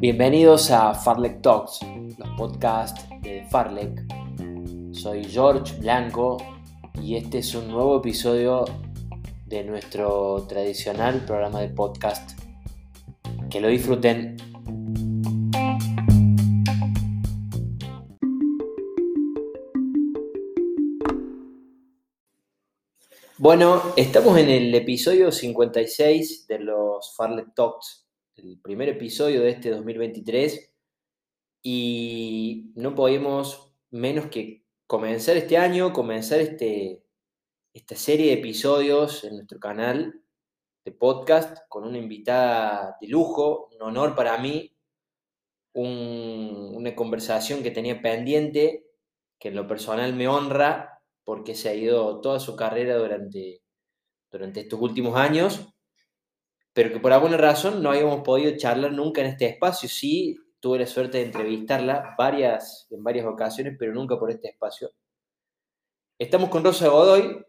Bienvenidos a Farlek Talks, los podcasts de Farlek. Soy George Blanco y este es un nuevo episodio de nuestro tradicional programa de podcast. Que lo disfruten. Bueno, estamos en el episodio 56 de los Farlek Talks el primer episodio de este 2023 y no podíamos menos que comenzar este año, comenzar este, esta serie de episodios en nuestro canal de podcast con una invitada de lujo, un honor para mí, una conversación que tenía pendiente, que en lo personal me honra porque se ha ido toda su carrera durante, durante estos últimos años pero que por alguna razón no habíamos podido charlar nunca en este espacio. Sí, tuve la suerte de entrevistarla varias, en varias ocasiones, pero nunca por este espacio. Estamos con Rosa Godoy.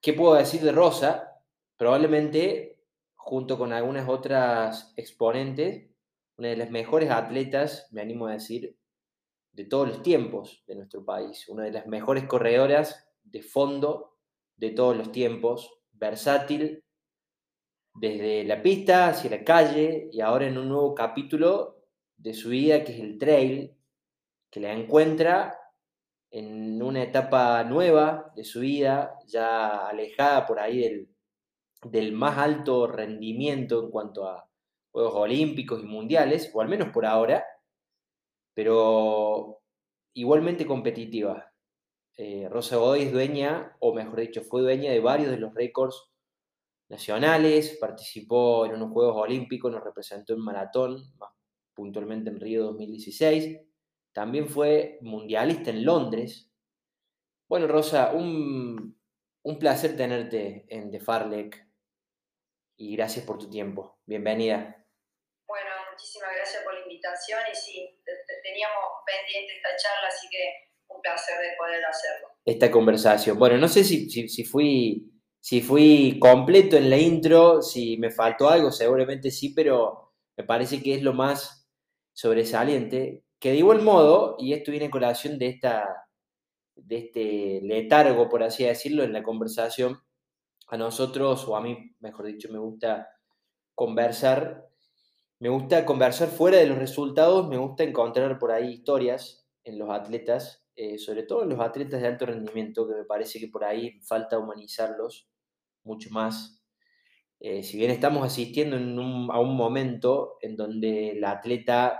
¿Qué puedo decir de Rosa? Probablemente, junto con algunas otras exponentes, una de las mejores atletas, me animo a decir, de todos los tiempos de nuestro país. Una de las mejores corredoras de fondo de todos los tiempos, versátil, desde la pista hacia la calle y ahora en un nuevo capítulo de su vida que es el trail, que la encuentra en una etapa nueva de su vida, ya alejada por ahí del, del más alto rendimiento en cuanto a Juegos Olímpicos y Mundiales, o al menos por ahora, pero igualmente competitiva. Eh, Rosa Godoy es dueña, o mejor dicho, fue dueña de varios de los récords nacionales, participó en unos Juegos Olímpicos, nos representó en maratón, más puntualmente en Río 2016. También fue mundialista en Londres. Bueno, Rosa, un, placer tenerte en The Farlek y gracias por tu tiempo. Bienvenida. Bueno, muchísimas gracias por la invitación y sí, teníamos pendiente esta charla, así que un placer de poder hacerlo. Esta conversación. Bueno, no sé si, si fui si fui completo en la intro, si me faltó algo, seguramente sí, pero me parece que es lo más sobresaliente. Que de igual modo, y esto viene en colación de, esta, de este letargo, por así decirlo, en la conversación, a nosotros, o a mí, mejor dicho, me gusta conversar, me gusta conversar fuera de los resultados, me gusta encontrar por ahí historias en los atletas, eh, sobre todo en los atletas de alto rendimiento, que me parece que por ahí falta humanizarlos mucho más. Eh, si bien estamos asistiendo a un momento en donde el atleta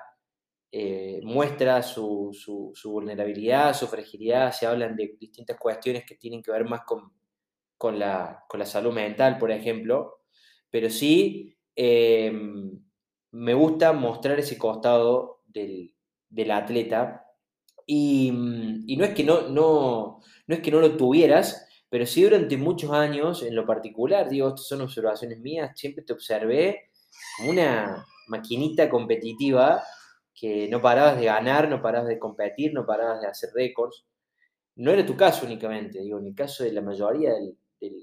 eh, muestra su, vulnerabilidad, su fragilidad, se hablan de distintas cuestiones que tienen que ver más con, la, salud mental, por ejemplo, pero sí me gusta mostrar ese costado del, atleta y, no, es que no, no, no es que no lo tuvieras, pero sí durante muchos años, en lo particular, digo, estas son observaciones mías, siempre te observé como una maquinita competitiva que no parabas de ganar, no parabas de competir, no parabas de hacer récords. No era tu caso únicamente, digo, en el caso de la mayoría de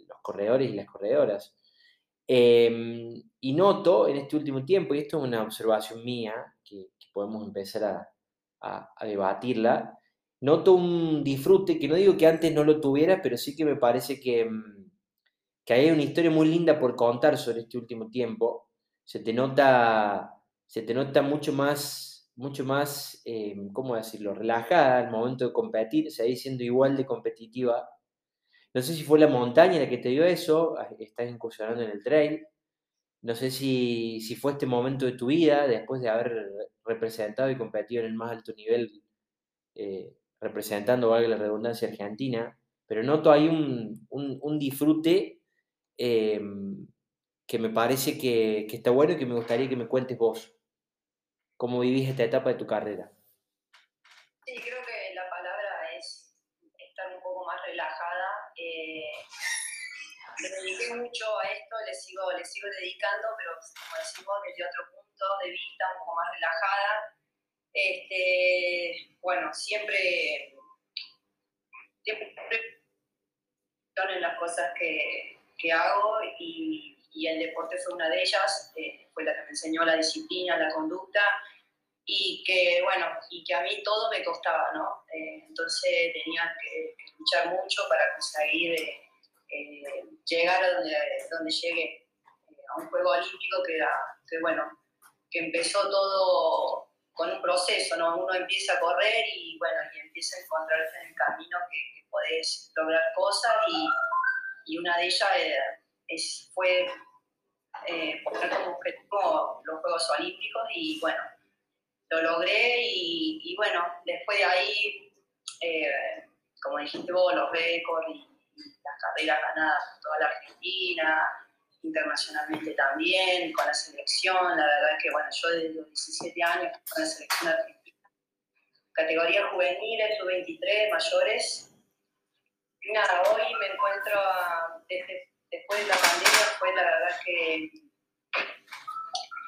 los corredores y las corredoras. Em, y noto en este último tiempo, y esto es una observación mía, que, podemos empezar a, debatirla, noto un disfrute que no digo que antes no lo tuviera, pero sí que me parece que, mm, que hay una historia muy linda por contar sobre este último tiempo. Se te nota, se te nota mucho más, mucho más, eh, ¿cómo decirlo?, relajada al momento de competir, ahí siendo igual de competitiva. No sé si fue la montaña la que te dio eso, ah, estás incursionando en el trail. No sé si, si fue este momento de tu vida, después de haber representado y competido en el más alto nivel eh, representando, valga la redundancia, Argentina, pero noto ahí un, disfrute em, que me parece que, está bueno y que me gustaría que me cuentes vos. ¿Cómo vivís esta etapa de tu carrera? Sí, creo que la palabra es estar un poco más relajada. Eh, me dediqué mucho a esto, le sigo, le sigo dedicando, pero como decimos, desde otro punto de vista, un poco más relajada este, bueno, siempre, siempre son las cosas que, que hago y, el deporte fue una de ellas, eh, fue la que me enseñó la disciplina, la conducta y que, bueno, y que a mí todo me costaba, ¿no? Eh, entonces tenía que, luchar mucho para conseguir eh, llegar a donde, donde llegué, a un juego olímpico que, era, que, bueno, que empezó todo con un proceso, ¿no? Uno empieza a correr y, bueno, y empieza a encontrarse en el camino que, que podés lograr cosas y y una de ellas eh, es, fue eh, poner como objetivo los Juegos Olímpicos y bueno, lo logré y, bueno, después de ahí, eh, como dijiste vos, los récords y, las carreras ganadas por toda la Argentina, internacionalmente también, con la selección, la verdad que bueno, yo desde los 17 años con la selección argentina, categoría juveniles, sub-23, mayores, nada, hoy me encuentro, después de la pandemia, fue la verdad que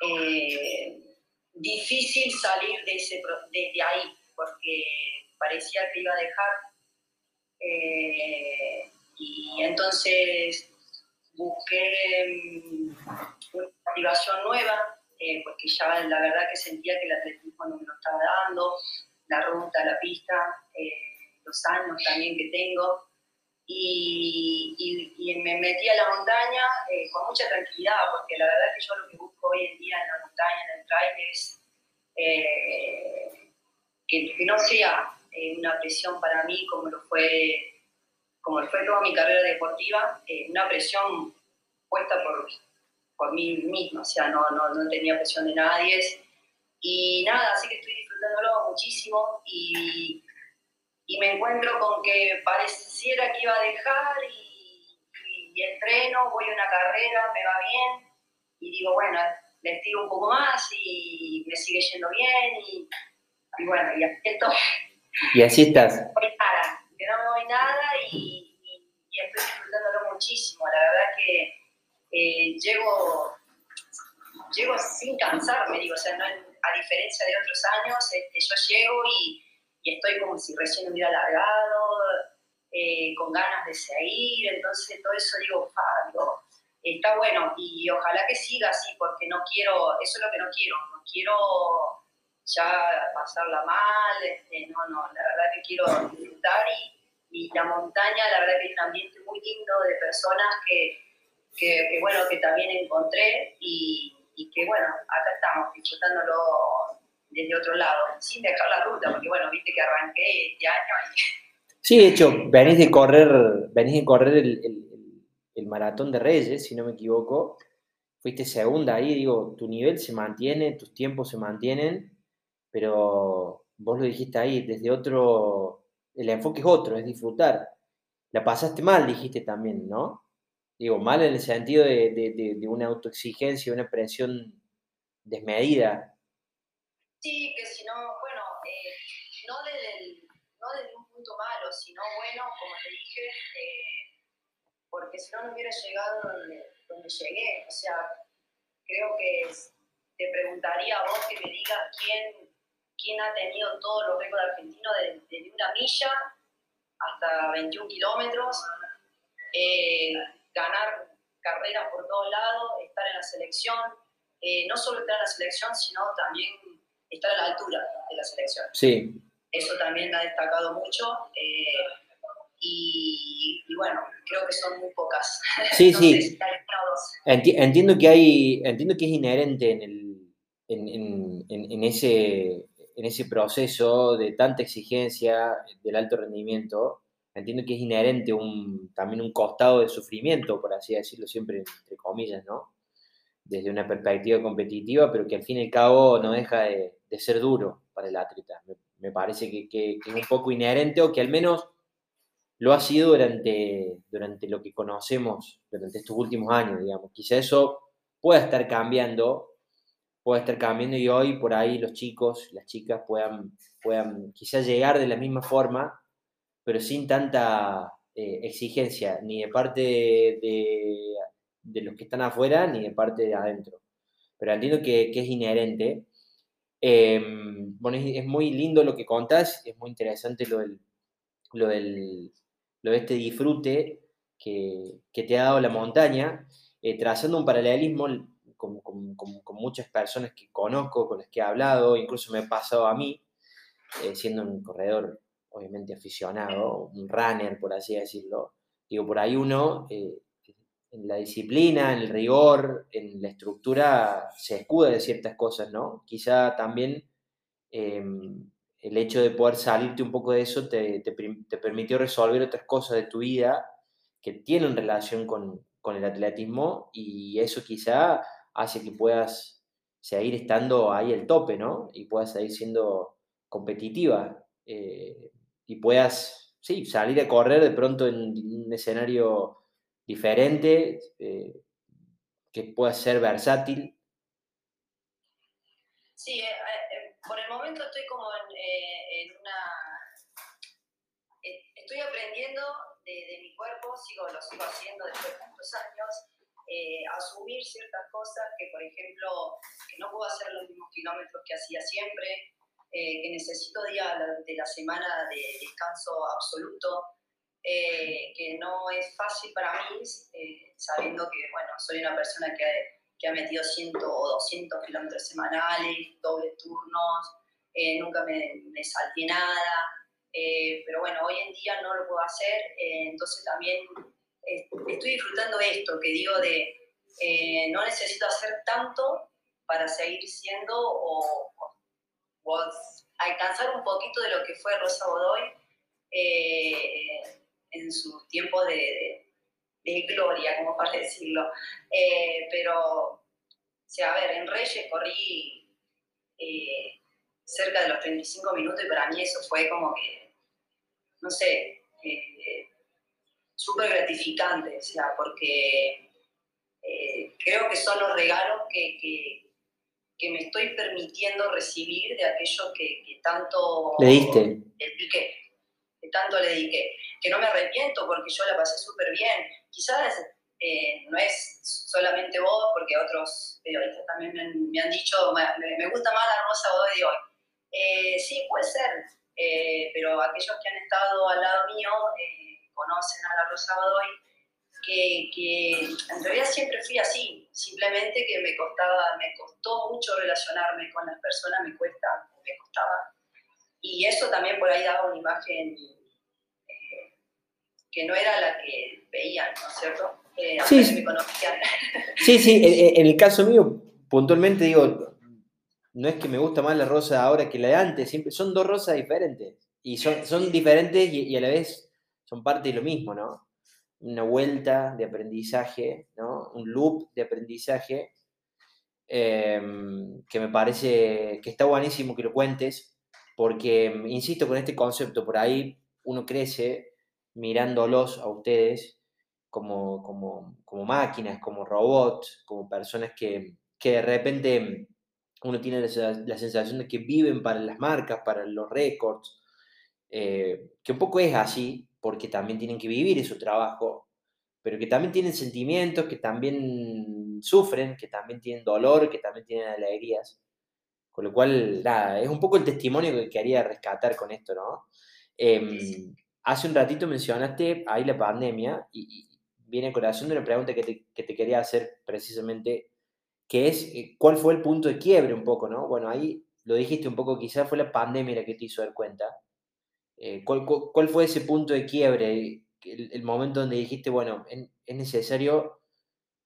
eh, difícil salir de, ese, de, ahí, porque parecía que iba a dejar. Eh, y entonces busqué mm, una motivación nueva, eh, porque ya la verdad que sentía que el atletismo no me lo estaba dando, la ruta, la pista, los años también que tengo. Y, me metí a la montaña eh, con mucha tranquilidad, porque la verdad que yo lo que busco hoy en día en la montaña, en el trail, es eh, que, no sea eh, una presión para mí como lo fue, como fue toda mi carrera deportiva, una presión puesta por, por mí misma, o sea, no, no, no tenía presión de nadie. Y nada, así que estoy disfrutándolo muchísimo y y me encuentro con que pareciera que iba a dejar y, y, entreno, voy a una carrera, me va bien y digo, bueno, le tiro un poco más y me sigue yendo bien y, y bueno, y así estoy. Y así estás. nada, que no me voy nada muchísimo. La verdad que eh, llego, llego sin cansarme, digo, o sea, no, a diferencia de otros años, este, yo llego y y estoy como si recién hubiera largado, eh, con ganas de seguir, entonces todo eso digo, está bueno y ojalá que siga así, porque no quiero, eso es lo que no quiero, no quiero ya pasarla mal, este, no, no, la verdad que quiero disfrutar y, la montaña, la verdad que es un ambiente muy lindo de personas que, que, bueno, que también encontré y, y que bueno, acá estamos disfrutándolo desde otro lado, sin dejar la ruta, porque bueno, viste que arranqué este año Sí, de hecho, venís de correr, venís de correr el, el, el, maratón de Reyes, si no me equivoco. Fuiste segunda ahí, digo, tu nivel se mantiene, tus tiempos se mantienen, pero vos lo dijiste ahí, desde otro, el enfoque es otro, es disfrutar. La pasaste mal, dijiste también, ¿no? Digo, mal en el sentido de, de, de una autoexigencia, una presión desmedida Sí, que si no, bueno, eh, no, desde un punto malo, sino bueno, como te dije, eh, porque si no, no hubiera llegado donde llegué. O sea, creo que te preguntaría a vos que me digas quién, quién ha tenido todos los récords argentinos desde, una milla hasta 21 kilómetros, eh, ganar carreras por todos lados, estar en la selección, no solo estar en la selección, sino también estar a la altura de la selección. Sí. Eso también ha destacado mucho. Eh, y, bueno, creo que son muy pocas. Sí, sí. entiendo, que hay, entiendo que es inherente en, el, en, en, en, ese, en ese proceso de tanta exigencia del alto rendimiento. Entiendo que es inherente un, también un costado de sufrimiento, por así decirlo, siempre entre comillas, ¿no? Desde una perspectiva competitiva, pero que al fin y al cabo no deja de, de ser duro para el atleta. Me, parece que, es un poco inherente o que al menos lo ha sido durante, durante lo que conocemos durante estos últimos años, digamos. Quizá eso pueda estar cambiando, pueda estar cambiando y hoy por ahí los chicos, las chicas puedan, puedan quizás llegar de la misma forma, pero sin tanta eh, exigencia, ni de parte de, de, los que están afuera, ni de parte de adentro. Pero entiendo que, que es inherente Em, bueno, es, muy lindo lo que contás, es muy interesante lo del, lo del, lo de este disfrute, que, te ha dado la montaña, eh, trazando un paralelismo con, muchas personas que conozco, con las que he hablado, incluso me ha pasado a mí, eh, siendo un corredor obviamente aficionado, un runner, por así decirlo. Digo, por ahí uno, eh, en la disciplina, en el rigor, en la estructura, se escuda de ciertas cosas, ¿no? Quizá también em, el hecho de poder salirte un poco de eso te, te, permitió resolver otras cosas de tu vida que tienen relación con, con, el atletismo y eso quizá hace que puedas seguir estando ahí al tope, ¿no? Y puedas seguir siendo competitiva eh, y puedas, sí, salir a correr de pronto en un escenario diferente, eh, que pueda ser versátil. Sí, eh, por el momento estoy como en, una... Estoy aprendiendo de, mi cuerpo, sigo, lo sigo haciendo después de tantos años, asumir ciertas cosas que, por ejemplo, que no puedo hacer los mismos kilómetros que hacía siempre, eh, que necesito días de la semana de descanso absoluto, eh, que no es fácil para mí, eh, sabiendo que, bueno, soy una persona que, que ha metido 100 o 200 kilómetros semanales, dobles turnos, nunca me, me salté nada, pero bueno, hoy en día no lo puedo hacer, entonces también estoy disfrutando esto, que digo de no necesito hacer tanto para seguir siendo o, alcanzar un poquito de lo que fue Rosa Godoy eh, en su tiempo de, gloria, como para decirlo. Eh, pero, o sea, a ver, en Reyes corrí eh, cerca de los 35 minutos y para mí eso fue como que, no sé, súper gratificante, o sea, porque creo que son los regalos que que me estoy permitiendo recibir de aquello que, tanto le diste. dediqué, que tanto le dediqué. Que no me arrepiento porque yo la pasé súper bien. Quizás eh, no es solamente vos, porque otros periodistas también me han, dicho, me, gusta más la Rosa Godoy de hoy. Eh, sí, puede ser, eh, pero aquellos que han estado al lado mío conocen a la Rosa Godoy que, en realidad siempre fui así, simplemente que me costaba, me costó mucho relacionarme con las personas, me cuesta, me costaba. Y eso también por ahí daba una imagen eh, que no era la que veían, ¿no es cierto? Eh, sí, sí. Me sí, sí, en, el caso mío, puntualmente digo, no es que me gusta más la rosa ahora que la de antes, siempre son dos rosas diferentes. Y son, son diferentes y a la vez son parte de lo mismo, ¿no? una vuelta de aprendizaje, ¿no? un loop de aprendizaje, em, que me parece que está buenísimo que lo cuentes, porque, em, insisto, con este concepto, por ahí uno crece mirándolos a ustedes como, como, máquinas, como robots, como personas que, de repente uno tiene la, sensación de que viven para las marcas, para los récords, eh, que un poco es así, porque también tienen que vivir su trabajo, pero que también tienen sentimientos, que también sufren, que también tienen dolor, que también tienen alegrías. Con lo cual, nada, es un poco el testimonio que quería rescatar con esto, ¿no? Em, hace un ratito mencionaste ahí la pandemia y, viene a corazón de una pregunta que te, que te, quería hacer precisamente, que es, eh, ¿cuál fue el punto de quiebre un poco, no? Bueno, ahí lo dijiste un poco, quizás fue la pandemia la que te hizo dar cuenta, eh, ¿cuál, fue ese punto de quiebre? El, momento donde dijiste, bueno, es necesario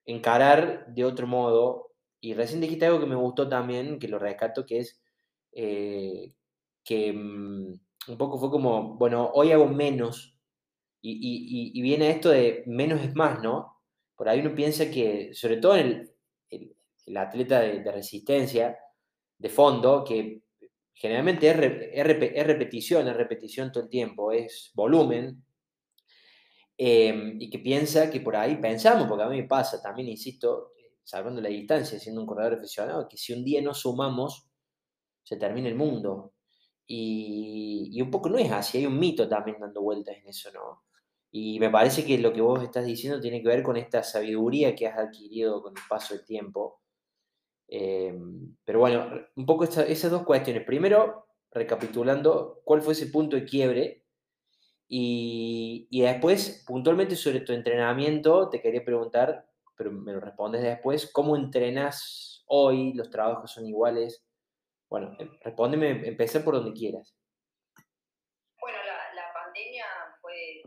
encarar de otro modo. Y recién dijiste algo que me gustó también, que lo rescato, que es eh, que mm, un poco fue como, bueno, hoy hago menos. Y, viene esto de menos es más, ¿no? Por ahí uno piensa que, sobre todo en el, atleta de, resistencia, de fondo, que generalmente es, repetición, es repetición todo el tiempo, es volumen, em, y que piensa que por ahí pensamos, porque a mí me pasa también, insisto, salvando la distancia, siendo un corredor aficionado, que si un día no sumamos, se termina el mundo. Y, y, un poco no es así, hay un mito también dando vueltas en eso, ¿no? Y me parece que lo que vos estás diciendo tiene que ver con esta sabiduría que has adquirido con el paso del tiempo Em, pero bueno, un poco esas dos cuestiones. Primero, recapitulando, ¿cuál fue ese punto de quiebre? Y, y después, puntualmente sobre tu entrenamiento, te quería preguntar, pero me lo respondes después, ¿cómo entrenas hoy? ¿Los trabajos son iguales? Bueno, em, respóndeme, empecé por donde quieras. Bueno, la, la pandemia fue,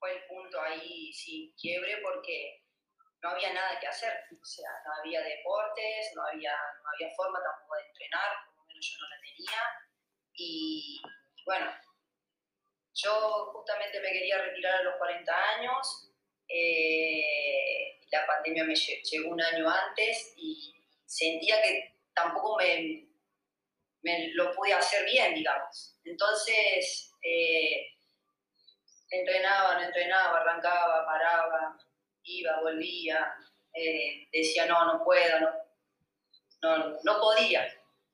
fue el punto ahí, sí, quiebre, porque no había nada que hacer. O sea, no había deportes, no había, no había forma tampoco de entrenar, por lo menos yo no la tenía. Y bueno, yo justamente me quería retirar a los 40 años. Eh, la pandemia me llegó un año antes y sentía que tampoco me, lo pude hacer bien, digamos. Entonces, eh, entrenaba, no entrenaba, arrancaba, paraba, iba, volvía, eh, decía, no, no puedo, no, no, podía,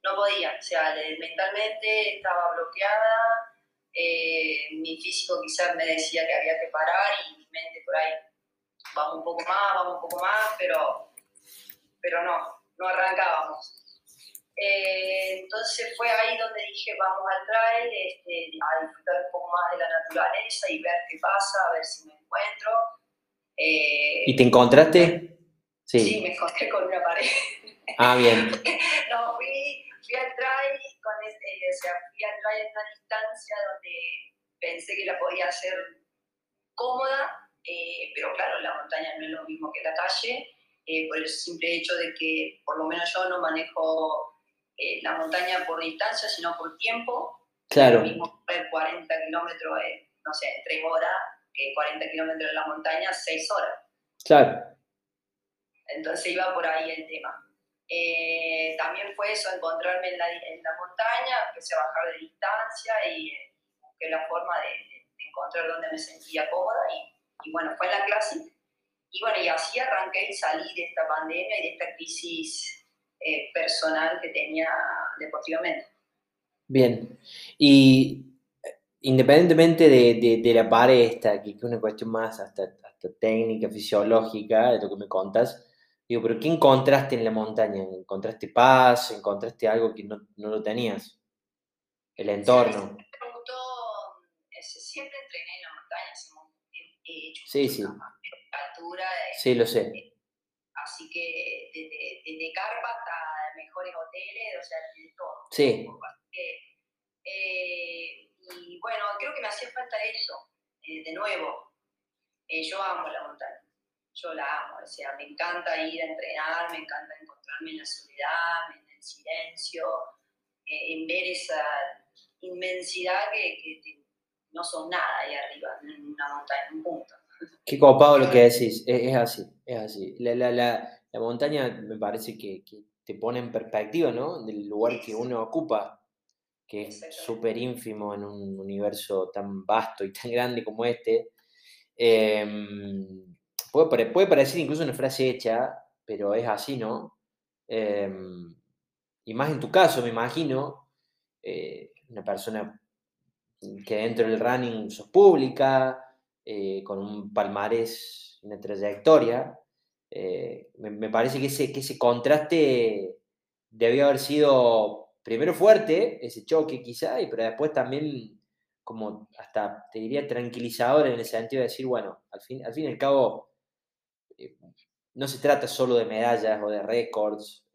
no podía. O sea, mentalmente estaba bloqueada, eh, mi físico quizás me decía que había que parar y mi mente por ahí, vamos un poco más, vamos un poco más, pero, pero no, no arrancábamos. Eh, entonces fue ahí donde dije, vamos al trail, este, a disfrutar un poco más de la naturaleza y ver qué pasa, a ver si me encuentro. Eh, ¿Y te encontraste? Sí. sí. me encontré con una pared. Ah, bien. no, fui, fui al trail, con este, o sea, fui al trail en una distancia donde pensé que la podía hacer cómoda, eh, pero claro, la montaña no es lo mismo que la calle, por el simple hecho de que por lo menos yo no manejo eh, la montaña por distancia, sino por tiempo. Claro. Lo mismo 40 kilómetros, no sé, en 3 horas, que 40 kilómetros en la montaña, 6 horas. Claro. Entonces iba por ahí el tema. Eh, también fue eso, encontrarme en la, en la, montaña, empecé a bajar de distancia y eh, busqué la forma de, encontrar dónde me sentía cómoda y, y, bueno, fue en la clase. Y bueno, y así arranqué y salí de esta pandemia y de esta crisis eh, personal que tenía deportivamente. Bien, y independientemente de, de, la pared esta, que es una cuestión más hasta, hasta, técnica, fisiológica, de lo que me contas, digo, pero ¿qué encontraste en la montaña? ¿Encontraste paz? ¿Encontraste algo que no, no lo tenías? El entorno. Sí, siempre entrené en la montaña, he hecho sí, sí. altura. sí, lo sé. Así que desde, desde carpa hasta mejores hoteles, o sea, de todo. Sí. Eh, y bueno, creo que me hacía falta eso, eh, de nuevo. Eh, yo amo la montaña, yo la amo, o sea, me encanta ir a entrenar, me encanta encontrarme en la soledad, en el silencio, en ver esa inmensidad que, no son nada ahí arriba, en una montaña, en un punto. Qué copado lo que decís, es, así, es así. La, la, la, la, montaña me parece que, que, te pone en perspectiva, ¿no? Del lugar que uno ocupa, que es súper ínfimo en un universo tan vasto y tan grande como este. Em, puede, puede, parecer incluso una frase hecha, pero es así, ¿no? Em, y más en tu caso, me imagino, eh, una persona que dentro del running sos pública, eh, con un palmarés, una trayectoria, eh, me, parece que ese, que ese contraste debió haber sido primero fuerte, ese choque quizá, y, pero después también como hasta, te diría, tranquilizador en el sentido de decir, bueno, al fin, al fin y al cabo, eh, no se trata solo de medallas o de récords,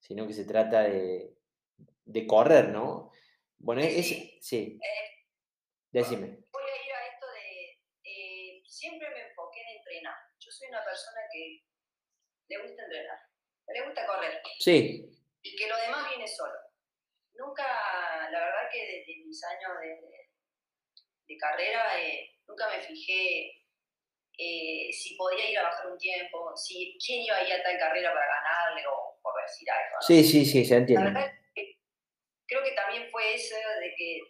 sino que se trata de, de correr, ¿no? Bueno, es, sí. Decime siempre me enfoqué en entrenar. Yo soy una persona que le gusta entrenar, le gusta correr. Sí. Y que lo demás viene solo. Nunca, la verdad que desde mis años de, de carrera, eh, nunca me fijé eh, si podía ir a bajar un tiempo, si quién iba a ir a tal carrera para ganarle o por decir algo. Sí, sí, sí, se entiende. La verdad creo que también fue eso de que,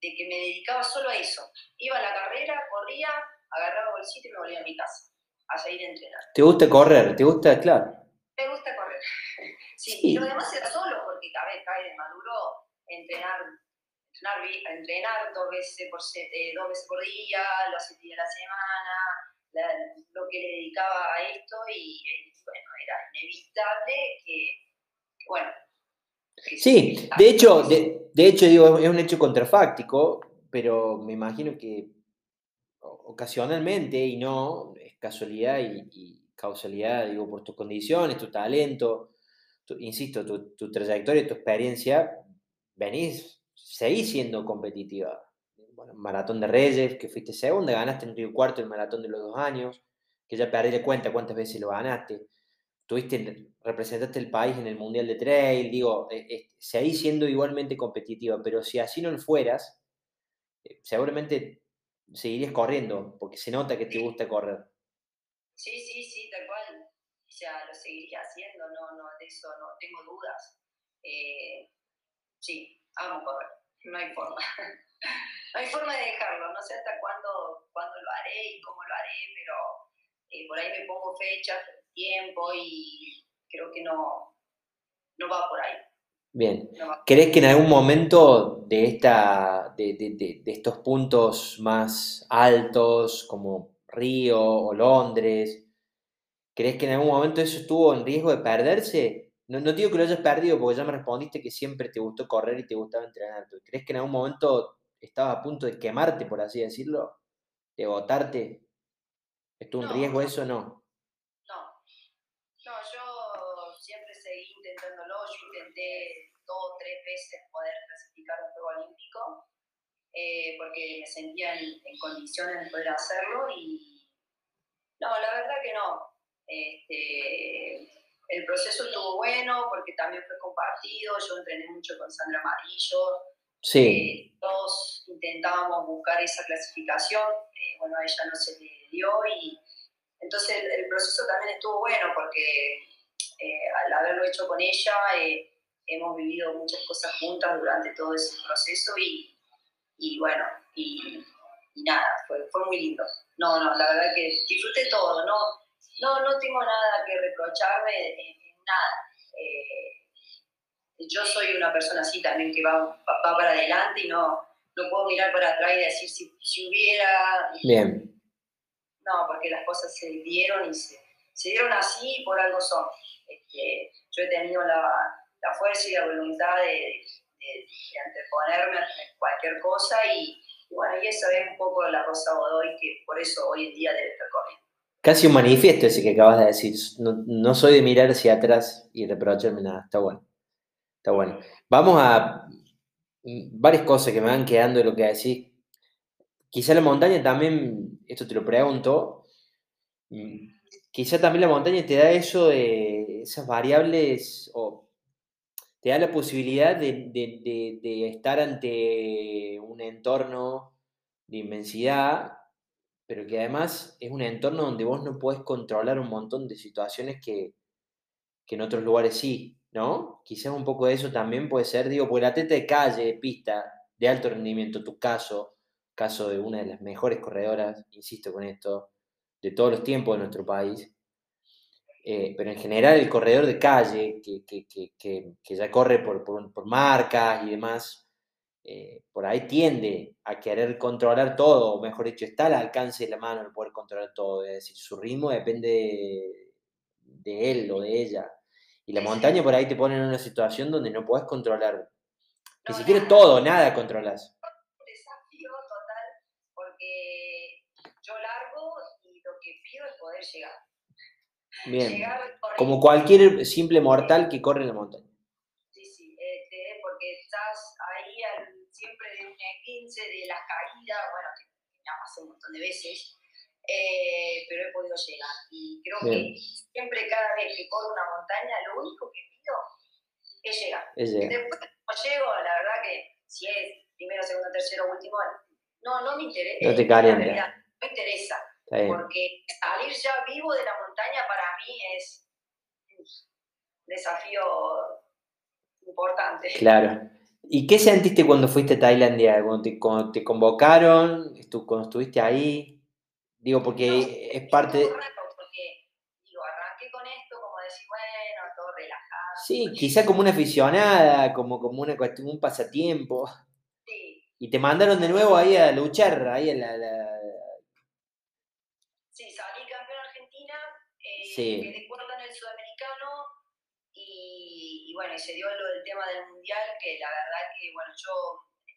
de que me dedicaba solo a eso. Iba a la carrera, corría, agarraba bolsito y me volvía a mi casa a seguir entrenando. ¿Te gusta correr? ¿Te gusta, claro? Me gusta correr. sí, y lo demás era solo, porque cabe, cae de maduro entrenar, entrenar, entrenar dos, veces por, eh, dos veces por día, los siete días a la semana, lo que le dedicaba a esto y bueno, era inevitable que, bueno. sí, de hecho, de, de hecho digo, es un hecho contrafáctico, pero me imagino que ocasionalmente, y no, es casualidad y, causalidad, digo, por tus condiciones, tu talento, insisto, tu, tu, trayectoria, tu experiencia, venís, seguís siendo competitiva. Bueno, Maratón de Reyes, que fuiste segunda, ganaste en Río Cuarto el maratón de los dos años, que ya perdí de cuenta cuántas veces lo ganaste. Tuviste, representaste el país en el Mundial de Trail, digo, eh, eh, seguís siendo igualmente competitiva, pero si así no lo fueras, eh, seguramente seguirías corriendo, porque se nota que te gusta correr. Sí, sí, sí, tal cual. O sea, lo seguiría haciendo, no, no, de eso no tengo dudas. Eh, sí, amo correr, no hay forma. no hay forma de dejarlo, no sé hasta cuándo, cuándo lo haré y cómo lo haré, pero eh, por ahí me pongo fechas, tiempo y creo que no, no va por ahí. Bien. ¿Crees que en algún momento de, esta, de, de, de, estos puntos más altos, como Río o Londres, crees que en algún momento eso estuvo en riesgo de perderse? No, no digo que lo hayas perdido porque ya me respondiste que siempre te gustó correr y te gustaba entrenar. ¿Crees que en algún momento estabas a punto de quemarte, por así decirlo? ¿De botarte? ¿Estuvo en riesgo eso no? intenté dos o tres veces poder clasificar un juego olímpico, eh, porque me sentía en, condiciones de poder hacerlo y no, la verdad que no. Este, el proceso estuvo bueno porque también fue compartido, yo entrené mucho con Sandra Amarillo, sí. Eh, todos intentábamos buscar esa clasificación, eh, bueno, a ella no se le dio y entonces el, el proceso también estuvo bueno porque al haberlo hecho con ella, hemos vivido muchas cosas juntas durante todo ese proceso y, y bueno, y, nada, fue, fue, muy lindo. No, no, la verdad que disfruté todo, no, no, no tengo nada que reprocharme en, nada. Eh, yo soy una persona así también que va, va, para adelante y no, no puedo mirar para atrás y decir si, si hubiera... Bien. No, porque las cosas se dieron y se, se dieron así y por algo son. Este, yo he tenido la, la fuerza y la voluntad de, de, anteponerme a cualquier cosa y, bueno, y eso es un poco la Rosa Godoy que por eso hoy en día debe estar corriendo. Casi un manifiesto ese que acabas de decir. No, no soy de mirar hacia atrás y reprocharme nada. Está bueno. Está bueno. Vamos a varias cosas que me van quedando de lo que decís. Quizá la montaña también, esto te lo pregunto, quizá también la montaña te da eso de esas variables o te da la posibilidad de, estar ante un entorno de inmensidad, pero que además es un entorno donde vos no podés controlar un montón de situaciones que, en otros lugares sí, ¿no? Quizás un poco de eso también puede ser, digo, porque la teta de calle, de pista, de alto rendimiento, tu caso, caso de una de las mejores corredoras, insisto con esto, de todos los tiempos de nuestro país, eh, pero en general el corredor de calle, que, que, que, que ya corre por, por, por, marcas y demás, eh, por ahí tiende a querer controlar todo, o mejor dicho, está al alcance de la mano el poder controlar todo, es decir, su ritmo depende de, él o de ella. Y la montaña por ahí te pone en una situación donde no puedes controlar, ni siquiera todo, nada controlas. Un desafío total, porque yo largo y lo que pido es poder llegar. Bien. Como cualquier simple mortal que corre en la montaña. Sí, sí, este, porque estás ahí siempre de un 15 de las caídas, bueno, que me ha pasado un montón de veces, eh, pero he podido llegar. Y creo que siempre, cada vez que corro una montaña, lo único que pido es llegar. Es llegar. Después, cuando llego, la verdad que si es primero, segundo, tercero, último, no, no me interesa. No te calienta. Porque salir ya vivo de la montaña para mí es un desafío importante. Claro. ¿Y qué sentiste cuando fuiste a Tailandia? Cuando te, convocaron, cuando estuviste ahí. Digo, porque es parte. Porque, digo, arranqué con esto como decir, bueno, todo relajado. Sí, quizá como una aficionada, como, como una un pasatiempo. Sí. Y te mandaron de nuevo ahí a luchar, ahí a la sí. que en el sudamericano y, bueno, y se dio lo del tema del mundial, que la verdad que, bueno, yo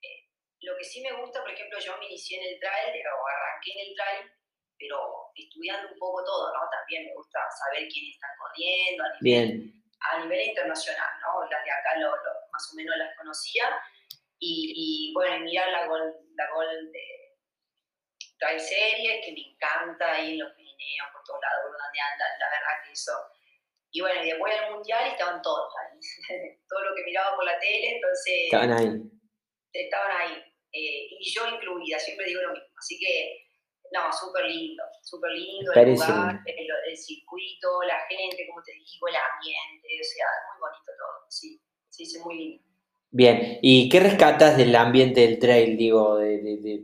eh, lo que sí me gusta, por ejemplo, yo me inicié en el trail, o arranqué en el trail, pero estudiando un poco todo, ¿no? También me gusta saber quiénes están corriendo a nivel, A nivel internacional, ¿no? Las de acá lo, más o menos las conocía. Y, y bueno, mirar la gol, la gol de Trail Series, que me encanta, ahí en los Por todos lados, donde andan, la verdad que eso. Y bueno, y después del Mundial estaban todos ahí, todo lo que miraba por la tele, entonces... Estaban ahí. Estaban ahí, eh, y yo incluida, siempre digo lo mismo. Así que no, súper lindo, súper lindo el lugar, el, circuito, la gente, como te digo, el ambiente, o sea, muy bonito todo, sí, sí, sí, muy lindo. Bien, ¿y qué rescatas del ambiente del trail, digo, de,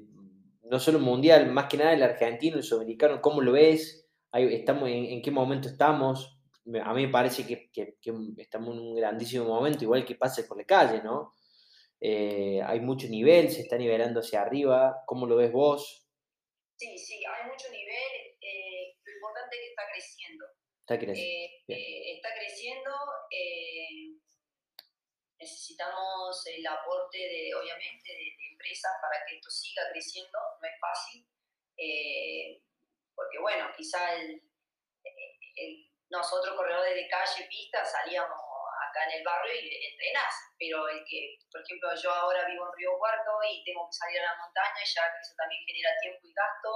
no solo mundial, más que nada el argentino, el sudamericano, cómo lo ves? estamos, en, qué momento estamos? A mí me parece que, estamos en un grandísimo momento, igual que pase por la calle, ¿no? Eh, hay mucho nivel, se está nivelando hacia arriba, ¿cómo lo ves vos? Sí, sí, hay mucho nivel. Eh, lo importante es que está creciendo. Está creciendo. Eh, eh, está creciendo. necesitamos el aporte, de, obviamente, de, empresas para que esto siga creciendo. No es fácil. porque, bueno, quizá el, nosotros, corredores de calle, pista, salíamos acá en el barrio y entrenás, pero el que, por ejemplo, yo ahora vivo en Río Cuarto y tengo que salir a la montaña, ya que eso también genera tiempo y gasto,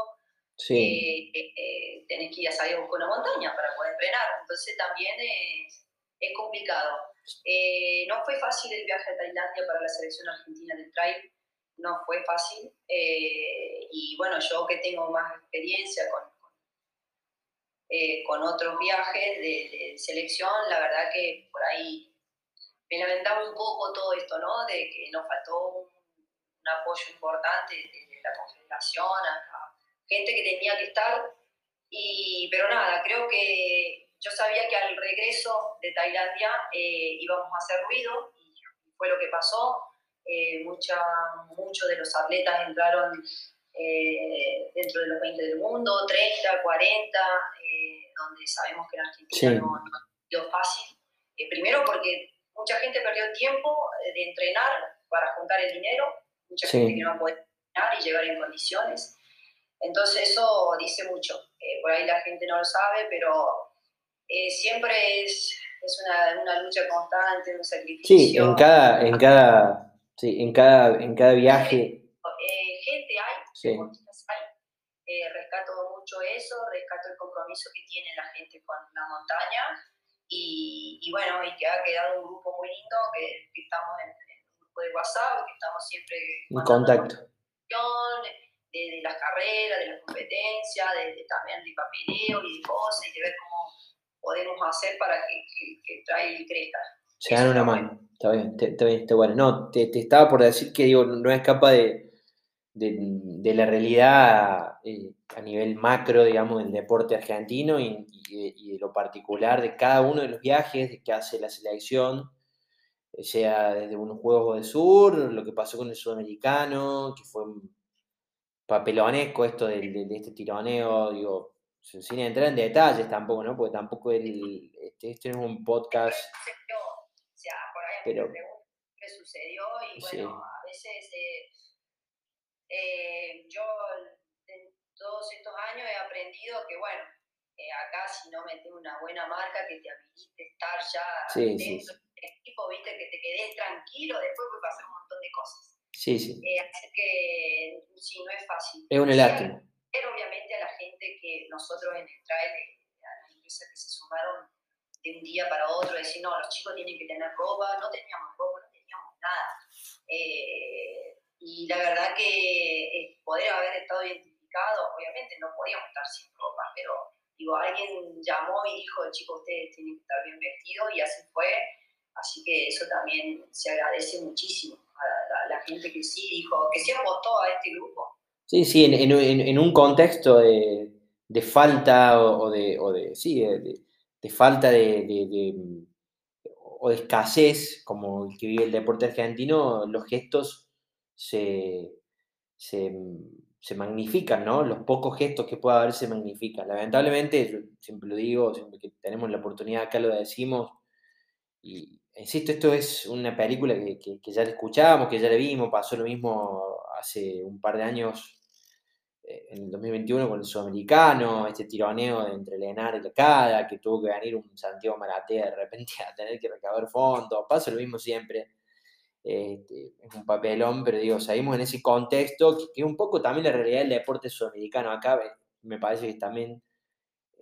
sí. eh, eh, tenés que ir a salir a buscar una montaña para poder entrenar, entonces también es, es complicado. Eh, no fue fácil el viaje a Tailandia para la selección argentina del trail, no fue fácil, eh, y bueno, yo que tengo más experiencia con, eh, con otros viajes de, selección, la verdad que por ahí me lamentaba un poco todo esto, ¿no? De que nos faltó un, apoyo importante de, la Confederación, gente que tenía que estar, y, pero nada, creo que yo sabía que al regreso de Tailandia eh, íbamos a hacer ruido, y fue lo que pasó. Eh, mucha, muchos de los atletas entraron eh, dentro de los 20 del mundo, 30, 40, eh, donde sabemos que en Argentina no, ha sido fácil. Eh, primero porque mucha gente perdió tiempo de entrenar para juntar el dinero, mucha gente que no puede entrenar y llegar en condiciones. Entonces eso dice mucho. por ahí la gente no lo sabe, pero siempre es, es una, una, lucha constante, un sacrificio. Sí, en cada, en cada, sí, en cada, en cada viaje gente hay, sí. hay. Eh, rescato mucho eso, rescato el compromiso que tiene la gente con la montaña y, y bueno, y que ha quedado un grupo muy lindo, que, estamos en, un grupo de WhatsApp, que estamos siempre en contacto. De, de, las carreras, de las competencias, de, también de papeleo y de cosas, y de ver cómo podemos hacer para que, que, que crezca. Se dan una mano, está bien, está bien, está bueno. No, te, estaba por decir que digo, no es capaz de, de, la realidad eh, a nivel macro, digamos, del deporte argentino y, de, lo particular de cada uno de los viajes que hace la selección, eh, sea desde unos Juegos del Sur, lo que pasó con el sudamericano, que fue papelonesco esto de, este tironeo, digo, sin entrar en detalles tampoco, ¿no? Porque tampoco el, este, este es un podcast... O sea, por ahí pero, qué sucedió y bueno, a veces... Eh, eh, yo en todos estos años he aprendido que, bueno, eh, acá si no metes una buena marca que te habilite estar ya dentro del equipo, viste, que te quedes tranquilo, después puede pasar un montón de cosas. Sí, sí. Eh, así que sí, no es fácil. Es un lástima. Pero obviamente a la gente que nosotros en el trail, a las empresas que se sumaron de un día para otro, decir, no, los chicos tienen que tener ropa, no teníamos ropa, no teníamos nada. Eh, y la verdad que eh, poder haber estado identificado, obviamente no podíamos estar sin ropa, pero digo, alguien llamó y dijo, chicos, ustedes tienen que estar bien vestidos y así fue. Así que eso también se agradece muchísimo a la, gente que sí dijo, que se apostó a este grupo. Sí, sí, en, en, en un contexto de, de falta o, de, o de, sí, de, falta de, o escasez, como el que vive el deporte argentino, los gestos se, se, magnifican, ¿no? Los pocos gestos que pueda haber se magnifican. Lamentablemente, yo siempre lo digo, siempre que tenemos la oportunidad acá lo decimos, y insisto, esto es una película que, ya la escuchábamos, que ya la vimos, pasó lo mismo hace un par de años, en el 2021, con el sudamericano, este tironeo entre Lenar y Lecada, que tuvo que venir un Santiago Maratea de repente a tener que recabar fondos, pasa lo mismo siempre. Este, es un papelón, pero digo, seguimos en ese contexto, que, es un poco también la realidad del deporte sudamericano. Acá me parece que también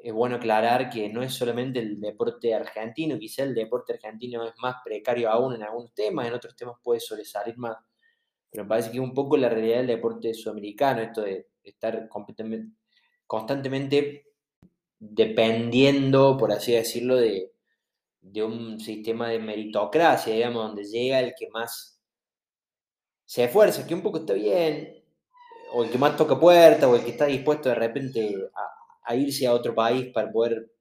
es bueno aclarar que no es solamente el deporte argentino, quizá el deporte argentino es más precario aún en algunos temas, en otros temas puede sobresalir más, pero me parece que es un poco la realidad del deporte sudamericano, esto de estar constantemente dependiendo, por así decirlo, de, de un sistema de meritocracia, digamos, donde llega el que más se esfuerza, que un poco está bien, o el que más toca puerta, o el que está dispuesto de repente a, irse a otro país para poder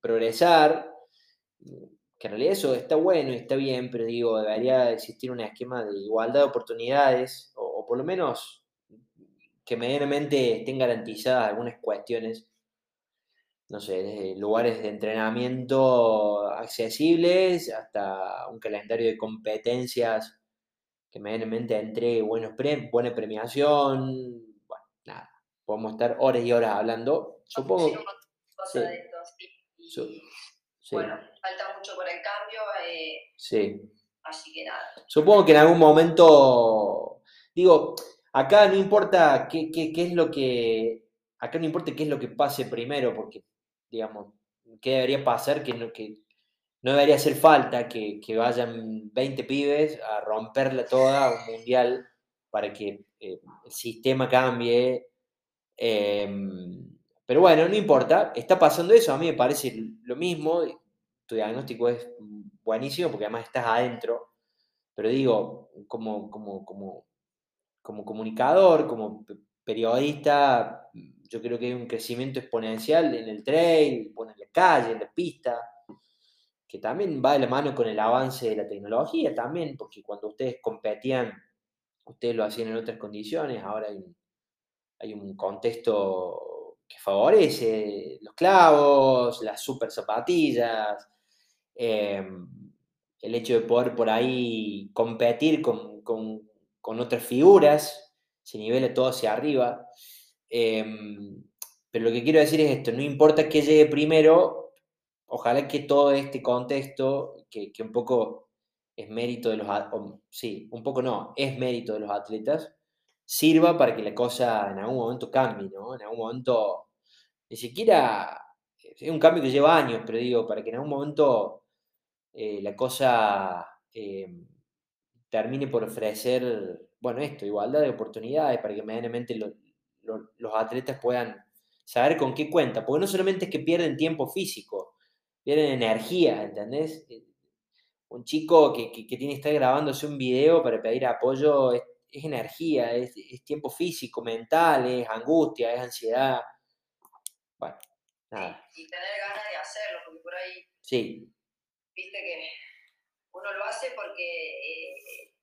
progresar, que en realidad eso está bueno y está bien, pero digo, debería existir un esquema de igualdad de oportunidades, o, o por lo menos que medianamente estén garantizadas algunas cuestiones no sé, desde lugares de entrenamiento accesibles hasta un calendario de competencias que medianamente entregue buenos buena premiación. Bueno, nada, podemos estar horas y horas hablando. Supongo. Sí. Bueno, falta mucho por el cambio. Eh, sí. Así que nada. Supongo que en algún momento, digo, acá no importa qué, qué, qué es lo que, acá no importa qué es lo que pase primero, porque digamos, ¿qué debería pasar? Que no, que no debería hacer falta que, vayan 20 pibes a romperla toda un mundial para que eh, el sistema cambie. Em, pero bueno, no importa, está pasando eso, a mí me parece lo mismo, tu diagnóstico es buenísimo porque además estás adentro, pero digo, como, como, como, como comunicador, como periodista, yo creo que hay un crecimiento exponencial en el trail, en la calle, en la pista, que también va de la mano con el avance de la tecnología también, porque cuando ustedes competían, ustedes lo hacían en otras condiciones, ahora hay un, contexto que favorece los clavos, las super zapatillas, em, el hecho de poder por ahí competir con, con otras figuras, se nivela todo hacia arriba. Em, pero lo que quiero decir es esto, no importa que llegue primero, ojalá que todo este contexto, que, un poco es mérito de los, sí, un poco no, es mérito de los atletas, sirva para que la cosa en algún momento cambie, ¿no? En algún momento, ni siquiera, es un cambio que lleva años, pero digo, para que en algún momento eh, la cosa em, termine por ofrecer, bueno, esto, igualdad de oportunidades, para que medianamente lo, los atletas puedan saber con qué cuenta, porque no solamente es que pierden tiempo físico, pierden energía, ¿entendés? Eh, un chico que, tiene que estar grabándose un video para pedir apoyo es, energía, es, tiempo físico, mental, es angustia, es ansiedad. Bueno, nada. Y tener ganas de hacerlo, porque por ahí. Sí. Viste que uno lo hace porque, eh,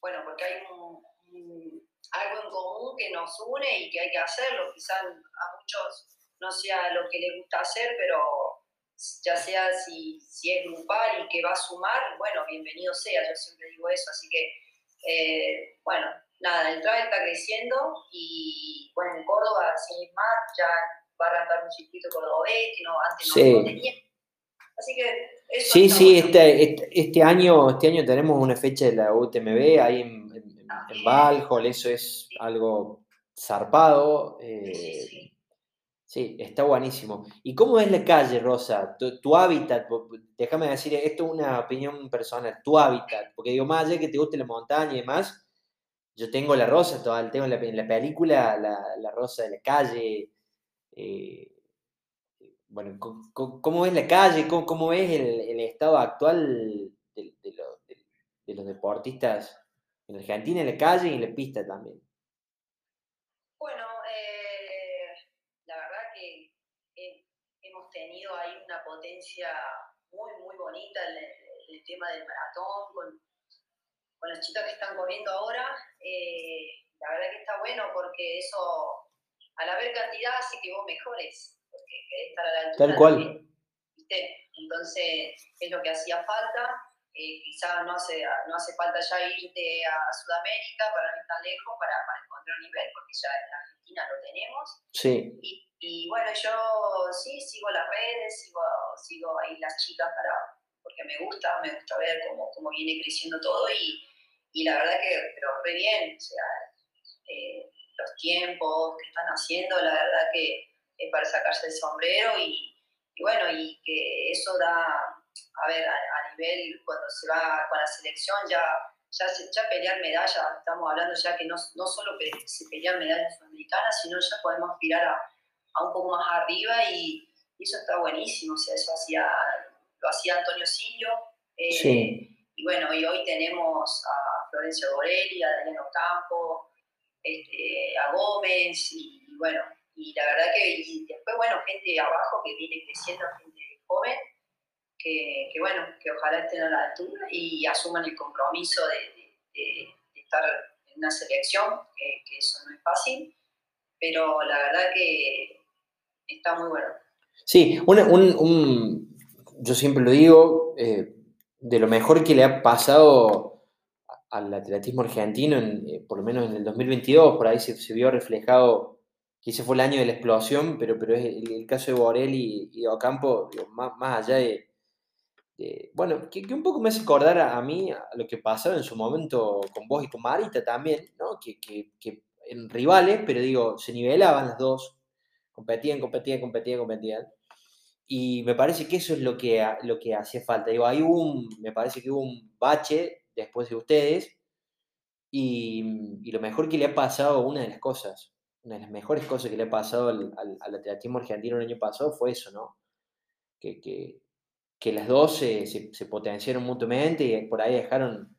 bueno, porque hay un, algo en común que nos une y que hay que hacerlo. Quizás a muchos no sea lo que les gusta hacer, pero ya sea si, si es grupal y que va a sumar, bueno, bienvenido sea, yo siempre digo eso. Así que, eh, bueno, nada, el trail está creciendo y, bueno, en Córdoba, sin más, ya va a arrancar un circuito cordobés que no, antes no, tenía. Así que eso Sí, sí, este, este, este, año, este año tenemos una fecha de la UTMB ahí en en Valhall, eso es algo zarpado. Eh, sí, está buenísimo. ¿Y cómo es la calle, Rosa? Tu, hábitat, déjame decir, esto es una opinión personal, tu hábitat, porque digo, más allá que te guste la montaña y demás, yo tengo la rosa, todo, tengo en la, película la, rosa de la calle. Eh, bueno, ¿cómo, es la calle? ¿Cómo, es el, estado actual de, los deportistas en Argentina, en la calle y en la pista también. Bueno, eh, la verdad que hemos tenido ahí una potencia muy, muy bonita en el, tema del maratón, con, con, las chicas que están corriendo ahora. Eh, la verdad que está bueno porque eso, al haber cantidad, hace que vos mejores, porque estar a la altura. Tal cual. Entonces, es lo que hacía falta. eh, quizás no hace, no hace falta ya irte a Sudamérica para no ir tan lejos para, para encontrar un nivel, porque ya en Argentina lo tenemos. Sí. Y, y, bueno, yo sí sigo las redes, sigo, sigo ahí las chicas para, porque me gusta, me gusta ver cómo, cómo viene creciendo todo y, y la verdad que, pero re bien, o sea, eh, los tiempos que están haciendo, la verdad que es para sacarse el sombrero y, y bueno, y que eso da, a ver, a, nivel, cuando se va con la selección ya, ya, ya pelear medallas, estamos hablando ya que no, no solo se pelean medallas sudamericanas, sino ya podemos aspirar a, a un poco más arriba y, eso está buenísimo, o sea, eso hacía, lo hacía Antonio Sillo. Eh, sí. Y bueno, y hoy tenemos a Florencia Borelli, a Daniel Ocampo, este, a Gómez, y, y bueno, y la verdad que y después, bueno, gente abajo que viene creciendo, gente joven, que, que bueno, que ojalá estén a la altura y asuman el compromiso de, estar en una selección, que, eso no es fácil, pero la verdad que está muy bueno. Sí, un, un, yo siempre lo digo, eh, de lo mejor que le ha pasado al atletismo argentino, en, eh, por lo menos en el 2022, por ahí se vio reflejado que ese fue el año de la explosión, pero, pero es el, caso de Borelli y, de Ocampo, más, más, allá de, bueno, que, un poco me hace acordar a, mí a lo que pasaba en su momento con vos y con Marita también, ¿no? Que, en rivales, pero digo, se nivelaban las dos, competían, competían, competían, competían. Y me parece que eso es lo que, lo que hacía falta. Digo, hay un, me parece que hubo un bache después de ustedes, y, y lo mejor que le ha pasado, una de las cosas, una de las mejores cosas que le ha pasado al, al, atletismo argentino el año pasado fue eso, ¿no? Que, que, que las dos se, potenciaron mutuamente y por ahí dejaron,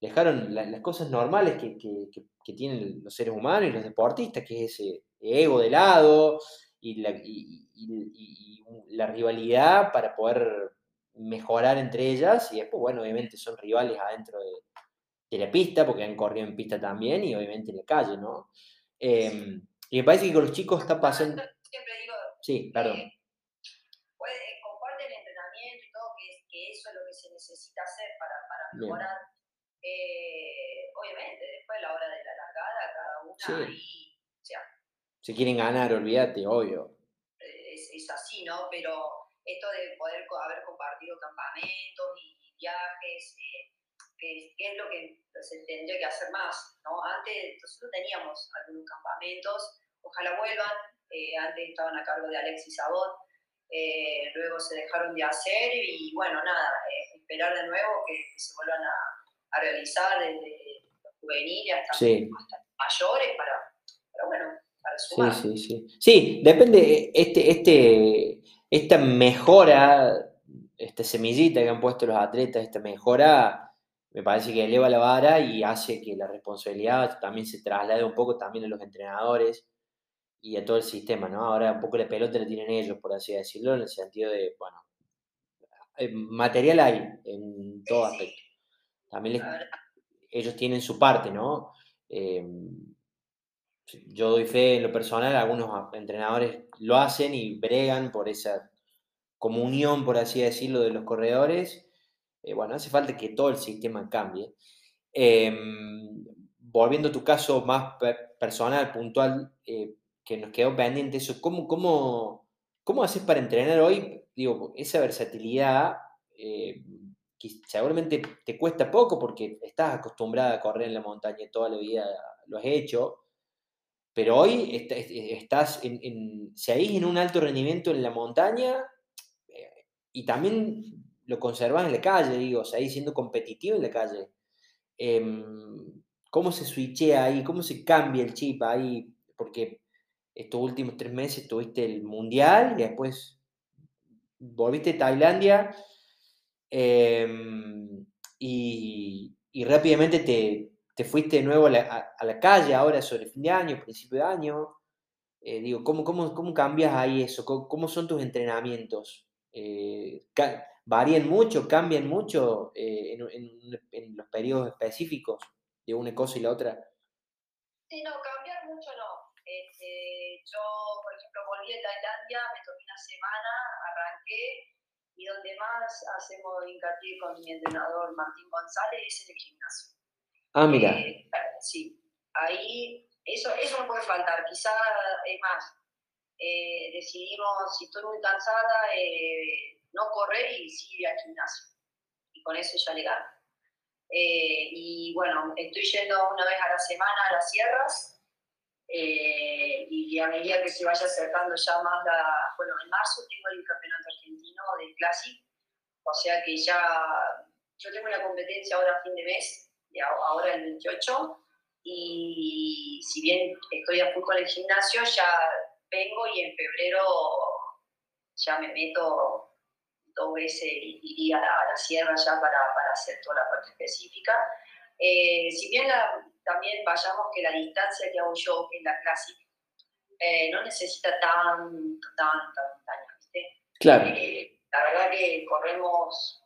dejaron las cosas normales que, que, tienen los seres humanos y los deportistas, que es ese ego de lado y la, y, la rivalidad para poder mejorar entre ellas y después, bueno, obviamente son rivales adentro de, de la pista, porque han corrido en pista también y obviamente en la calle, ¿no? Eh, y me parece que con los chicos está pasando. Siempre digo. Sí, perdón. Eh, puede, comparte el entrenamiento y todo, que, que, eso es lo que se necesita hacer para, para mejorar. Eh, obviamente, después de la hora de la largada, cada una sí. ahí. O sea, si quieren ganar, olvídate, obvio. Es, es, así, ¿no? Pero esto de poder haber compartido campamentos y viajes. Eh, que, es lo que se tendría que hacer más. ¿no? Antes nosotros teníamos algunos campamentos, ojalá vuelvan, eh, antes estaban a cargo de Alexis Sabot, eh, luego se dejaron de hacer y bueno, nada, eh, esperar de nuevo que, que se vuelvan a, a, realizar desde los juveniles hasta, sí. hasta mayores para, para, bueno, para sumar. Sí, sí, sí. Sí, depende, este, este, esta mejora, esta semillita que han puesto los atletas, esta mejora me parece que eleva la vara y hace que la responsabilidad también se traslade un poco también a los entrenadores y a todo el sistema, ¿no? Ahora un poco la pelota la tienen ellos, por así decirlo, en el sentido de, bueno, eh, material hay en todo aspecto. También ellos tienen su parte, ¿no? Eh, yo doy fe en lo personal, algunos entrenadores lo hacen y bregan por esa comunión, por así decirlo, de los corredores eh, bueno, hace falta que todo el sistema cambie. Em, volviendo a tu caso más personal, puntual, eh, que nos quedó pendiente eso, ¿cómo, cómo, cómo haces para entrenar hoy? Digo, esa versatilidad eh, que seguramente te cuesta poco porque estás acostumbrada a correr en la montaña toda la vida, lo has hecho, pero hoy estás en, en, en un alto rendimiento en la montaña y también lo conservas en la calle, digo, o ahí siendo competitivo en la calle. Eh, ¿Cómo se switchea ahí? ¿Cómo se cambia el chip ahí? Porque estos últimos tres meses tuviste el Mundial y después volviste a Tailandia eh, y, rápidamente te, te, fuiste de nuevo a la, calle ahora sobre fin de año, principio de año. Eh, digo, ¿cómo, cómo, ¿cómo, cambias ahí eso? ¿Cómo, cómo son tus entrenamientos? Eh, varían mucho, cambian mucho eh, en, en, en, los periodos específicos de una cosa y la otra? Sí, no, cambiar mucho no. Este, yo, por ejemplo, volví a Tailandia, me tomé una semana, arranqué y donde más hacemos hincapié con mi entrenador Martín González es en el gimnasio. Ah, mira. Eh, sí, ahí eso, eso no puede faltar. Quizá, es más, eh, decidimos, si estoy muy cansada, eh, no correr y sí ir al gimnasio. Y con eso ya le gano. y bueno, estoy yendo una vez a la semana a las sierras eh, y a medida que se vaya acercando ya más la, bueno, en marzo tengo el campeonato argentino del Classic, o sea que ya, yo tengo una competencia ahora a fin de mes, ahora el 28, y si bien estoy a full con el gimnasio, ya vengo y en febrero ya me meto dos veces, iría a la, a la sierra ya para, para hacer toda la parte específica. Eh, si bien también vayamos que la distancia que hago yo, que es la clásica, eh, no necesita tan, tanta montaña, ¿viste? Claro. Eh, la verdad que corremos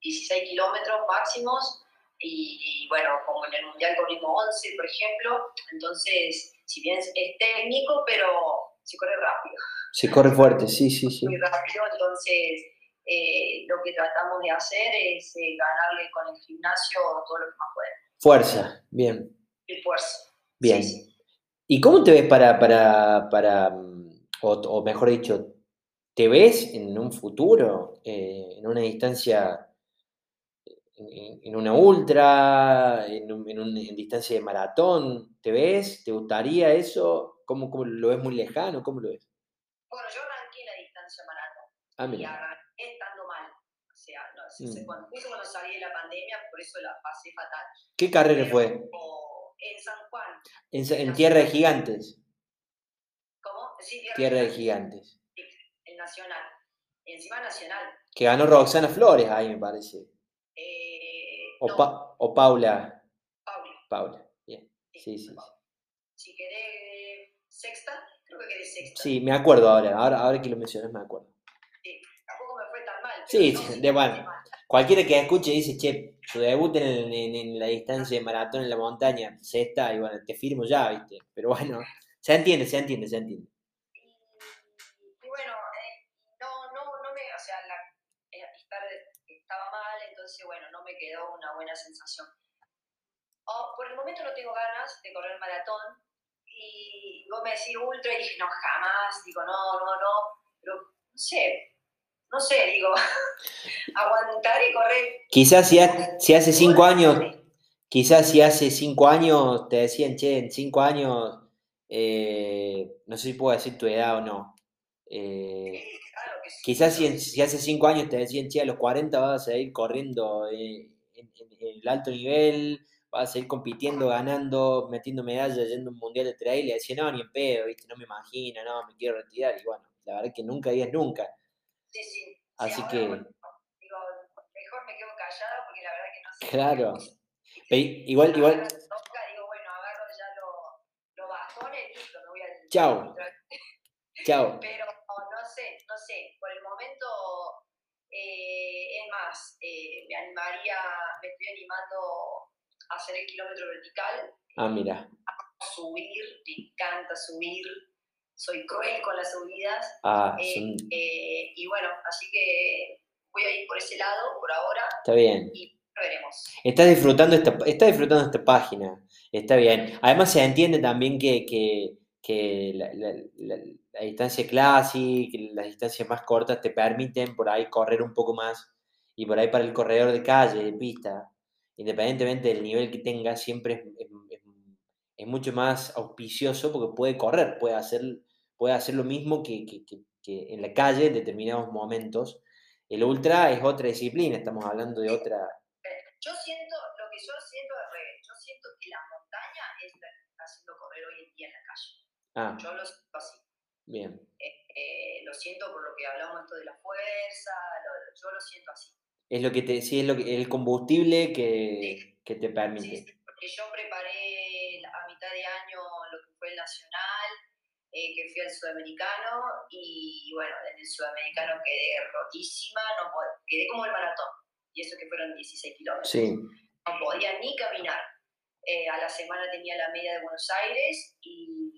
16 kilómetros máximos y, bueno, como en el Mundial corrimos 11, por ejemplo, entonces, si bien es, técnico, pero se corre rápido. Se corre fuerte, sí, sí, sí. Muy rápido, entonces eh, lo que tratamos de hacer es ganarle con el gimnasio todo lo que más podemos. Fuerza, bien. Y fuerza. Bien. ¿Y cómo te ves para, para, para o, mejor dicho, ¿te ves en un futuro, eh, en una distancia, en, una ultra, en, una distancia de maratón? ¿Te ves? ¿Te gustaría eso? ¿Cómo, ¿Cómo, lo ves muy lejano? ¿Cómo lo ves? Bueno, yo arranqué la distancia maratón. Ah, mira. No, mm. cuando, cuando salí de la pandemia, por eso la pasé fatal. ¿Qué carrera fue? En San Juan. En, Tierra de Gigantes. ¿Cómo? Sí, Tierra, de Gigantes. El Nacional. Encima Nacional. Que ganó Roxana Flores ahí, me parece. Eh, o, o, Paula. Paula. Paula, bien. Sí, sí. Si querés sexta, creo que querés sexta. Sí, me acuerdo ahora. Ahora, ahora que lo mencionas, me acuerdo. Sí, tampoco me fue tan mal. Sí, sí de bueno. Cualquiera que escuche dice, che, su debut en, la distancia de maratón en la montaña, sexta, y bueno, te firmo ya, ¿viste? Pero bueno, se entiende, se entiende, se entiende. Y, bueno, eh, no, no, no me, o sea, eh, estaba mal, entonces bueno, no me quedó una buena sensación. Oh, por el momento no tengo ganas de correr maratón, y vos me decís ultra, y dije, no, jamás, digo, no, no, no, pero no sé, no sé, digo, aguantar y correr. Quizás si, si hace cinco años, quizás si hace cinco años te decían, che, en cinco años, eh, no sé si puedo decir tu edad o no. Eh, quizás si, si, hace cinco años te decían, che, a los 40 vas a ir corriendo en, el alto nivel, vas a seguir compitiendo, ganando, metiendo medallas, yendo a un mundial de trail, y decían, no, ni en pedo, ¿viste? no me imagino, no, me quiero retirar. Y bueno, la verdad es que nunca digas nunca. Sí, sí. Así que. digo, mejor me quedo callada porque la verdad que no sé. Claro. igual, igual. digo, bueno, agarro ya los bastones y listo, me voy a. Chao. Chao. Pero no sé, no sé. Por el momento, eh, es más, eh, me animaría, me estoy animando a hacer el kilómetro vertical. Ah, mira. A subir, me encanta subir soy cruel con las subidas. Ah, eh, eh, y bueno, así que voy a ir por ese lado por ahora. Está bien. Y veremos. Estás disfrutando esta, está disfrutando esta página. Está bien. Además se entiende también que, que, la, la, distancia clásica, las distancias más cortas te permiten por ahí correr un poco más. Y por ahí para el corredor de calle, de pista, independientemente del nivel que tenga, siempre es, es mucho más auspicioso porque puede correr, puede hacer puede hacer lo mismo que, en la calle en determinados momentos. El ultra es otra disciplina, estamos hablando de otra... Yo siento, lo que yo siento es revés, yo siento que la montaña es la que está haciendo correr hoy en día en la calle. Ah. Yo lo siento así. Bien. Eh, eh, lo siento por lo que hablamos esto de la fuerza, yo lo siento así. Es lo que te, sí, es lo que, el combustible que, que te permite. Sí, porque yo preparé a mitad de año lo que fue el nacional, eh, que fui al sudamericano y bueno, en el sudamericano quedé rotísima, no quedé como el maratón, y eso que fueron 16 kilómetros. No podía ni caminar. Eh, a la semana tenía la media de Buenos Aires y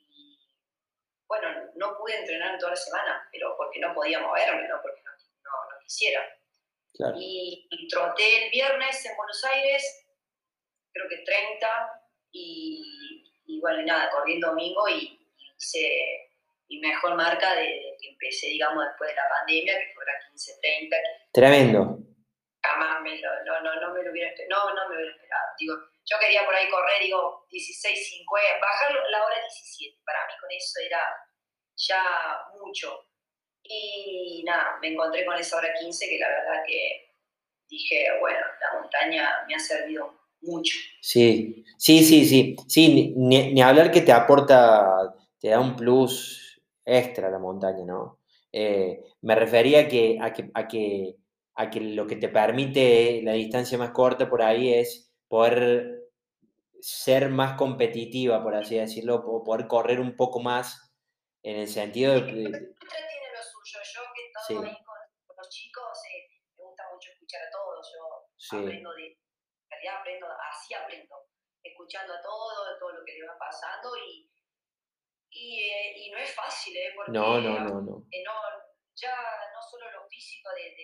bueno, no pude entrenar en toda la semana, pero porque no podía moverme, no porque no, hiciera. Y, troté el viernes en Buenos Aires, creo que 30, y, y bueno, nada, corrí el domingo y, hice mi mejor marca de, que empecé, digamos, después de la pandemia, que fue la 15-30. Tremendo. Jamás me lo, no, no, no me lo hubiera esperado, no, no me lo hubiera esperado. Digo, yo quería por ahí correr, digo, 16, 50, bajar la hora 17. Para mí con eso era ya mucho. Y nada, me encontré con esa hora 15 que la verdad que dije, bueno, la montaña me ha servido mucho. Sí, sí, sí, sí. Sí, ni, ni hablar que te aporta, te da un plus extra la montaña, ¿no? Eh, me refería que, a, que, a, que, a que lo que te permite la distancia más corta por ahí es poder ser más competitiva, por así decirlo, o poder correr un poco más en el sentido de... tiene lo suyo. Yo que he estado ahí con, los chicos, eh, me gusta mucho escuchar a todos. Yo aprendo de... En realidad aprendo, así aprendo. Escuchando a todos, todo lo que le va pasando y... Y, eh, y no es fácil, ¿eh? Porque no, no, no, no. ya no solo lo físico de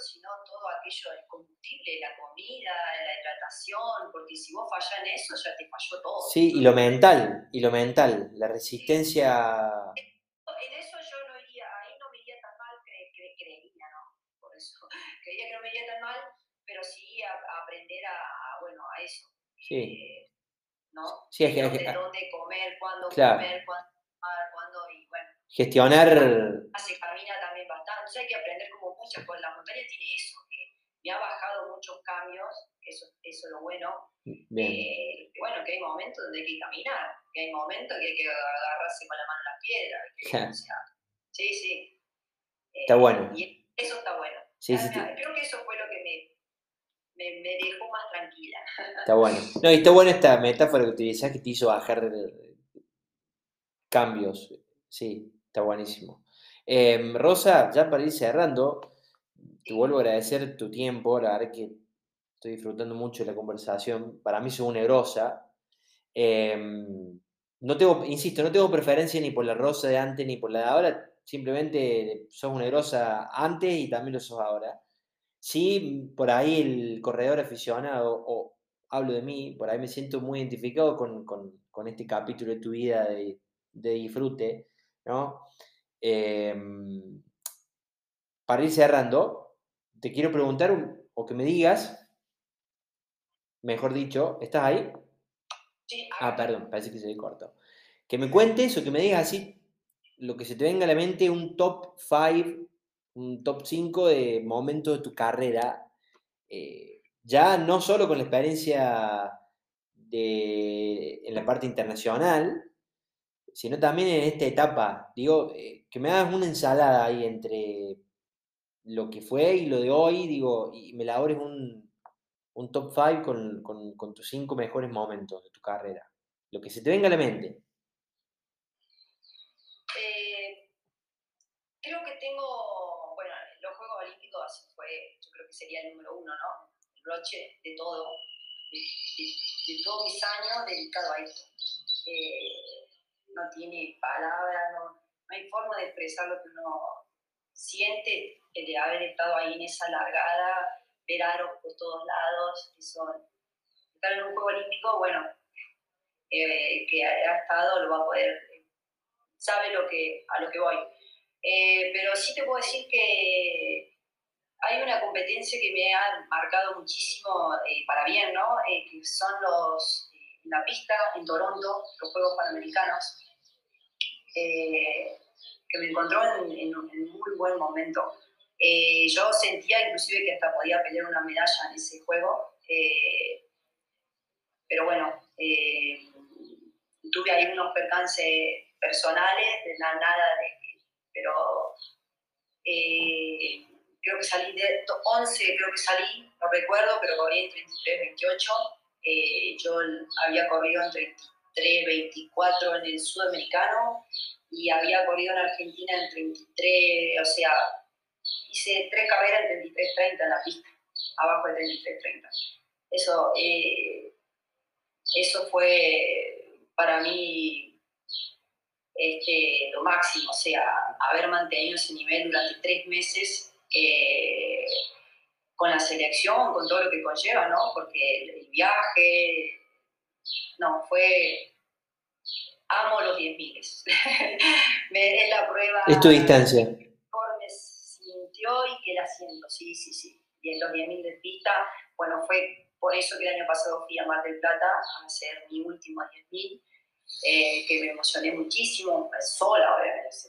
sino todo aquello del combustible, la comida, la hidratación, porque si vos fallas en eso, ya te falló todo. Sí, y lo mental, y lo mental, la resistencia... En eso yo no iría, ahí no me iría tan mal, creería, ¿no? Por eso, creía que no me iría tan mal, pero sí a, aprender a, bueno, a eso. Sí. Eh, ¿no? Sí, es que, dónde, dónde comer, cuándo comer, cuándo cuándo, y bueno. Gestionar... Se camina también bastante, o sea, hay que aprender como muchas cosas. La montaña tiene eso, que me ha bajado muchos cambios, eso, eso es lo bueno. Eh, bueno, que hay momentos donde hay que caminar, que hay momentos que hay que agarrarse con la mano a la piedra. sí, sí. está eh, bueno. Y eso está bueno. Sí, sí, Creo que eso fue lo que me, me, me, dejó más tranquila. Está bueno. No, y está buena esta metáfora que utilizás que te hizo bajar cambios. Sí, está buenísimo. Em, Rosa, ya para ir cerrando, te vuelvo a agradecer tu tiempo, la verdad que estoy disfrutando mucho de la conversación. Para mí sos una grosa. Em, no tengo, insisto, no tengo preferencia ni por la Rosa de antes ni por la de ahora, simplemente sos una grosa antes y también lo sos ahora. Sí, por ahí el corredor aficionado, o hablo de mí, por ahí me siento muy identificado con, con este capítulo de tu vida de de disfrute, ¿no? Em, para ir cerrando, te quiero preguntar o que me digas, mejor dicho, ¿estás ahí? Sí. Ah, perdón, parece que se ve corto. Que me cuentes o que me digas así lo que se te venga a la mente, un top 5, un top 5 de momentos de tu carrera, eh, ya no solo con la experiencia de, en la parte internacional, sino también en esta etapa. Digo, eh, que me hagas una ensalada ahí entre lo que fue y lo de hoy, digo, y me labores un, un top 5 con, con, tus cinco mejores momentos de tu carrera. Lo que se te venga a la mente. Eh, creo que tengo, bueno, los Juegos Olímpicos fue, yo creo que sería el número uno, ¿no? El broche de todo, de, todos mis años dedicado a esto. Eh, no tiene palabras, no, hay forma de expresar lo que uno siente de haber estado ahí en esa largada, ver aros por todos lados, eso, estar en un juego olímpico, bueno, eh, que ha estado lo va a poder, sabe lo que, a lo que voy. Eh, pero sí te puedo decir que hay una competencia que me ha marcado muchísimo eh, para bien, ¿no? que son los, la pista en Toronto, los Juegos Panamericanos, eh, que me encontró en, un muy buen momento. Eh, yo sentía inclusive que hasta podía pelear una medalla en ese juego, eh, pero bueno, tuve ahí unos percances personales, de la nada, de, pero creo que salí de 11, creo que salí, no recuerdo, pero corrí en 33, 28. yo había corrido en 33 24 en el sudamericano y había corrido en Argentina en 33, o sea, hice tres carreras en 33-30 en la pista, abajo de 33-30. Eso, eh, eso fue para mí este, lo máximo, o sea, haber mantenido ese nivel durante tres meses eh, con la selección, con todo lo que conlleva, ¿no? Porque el, viaje, no, fue, amo los 10.000. me es la prueba. Es tu distancia. Me sintió y que la siento, sí, sí, sí. Y en los 10.000 de pista, bueno, fue por eso que el año pasado fui a Mar del Plata a hacer mi último 10.000 eh, que me emocioné muchísimo, pues, sola,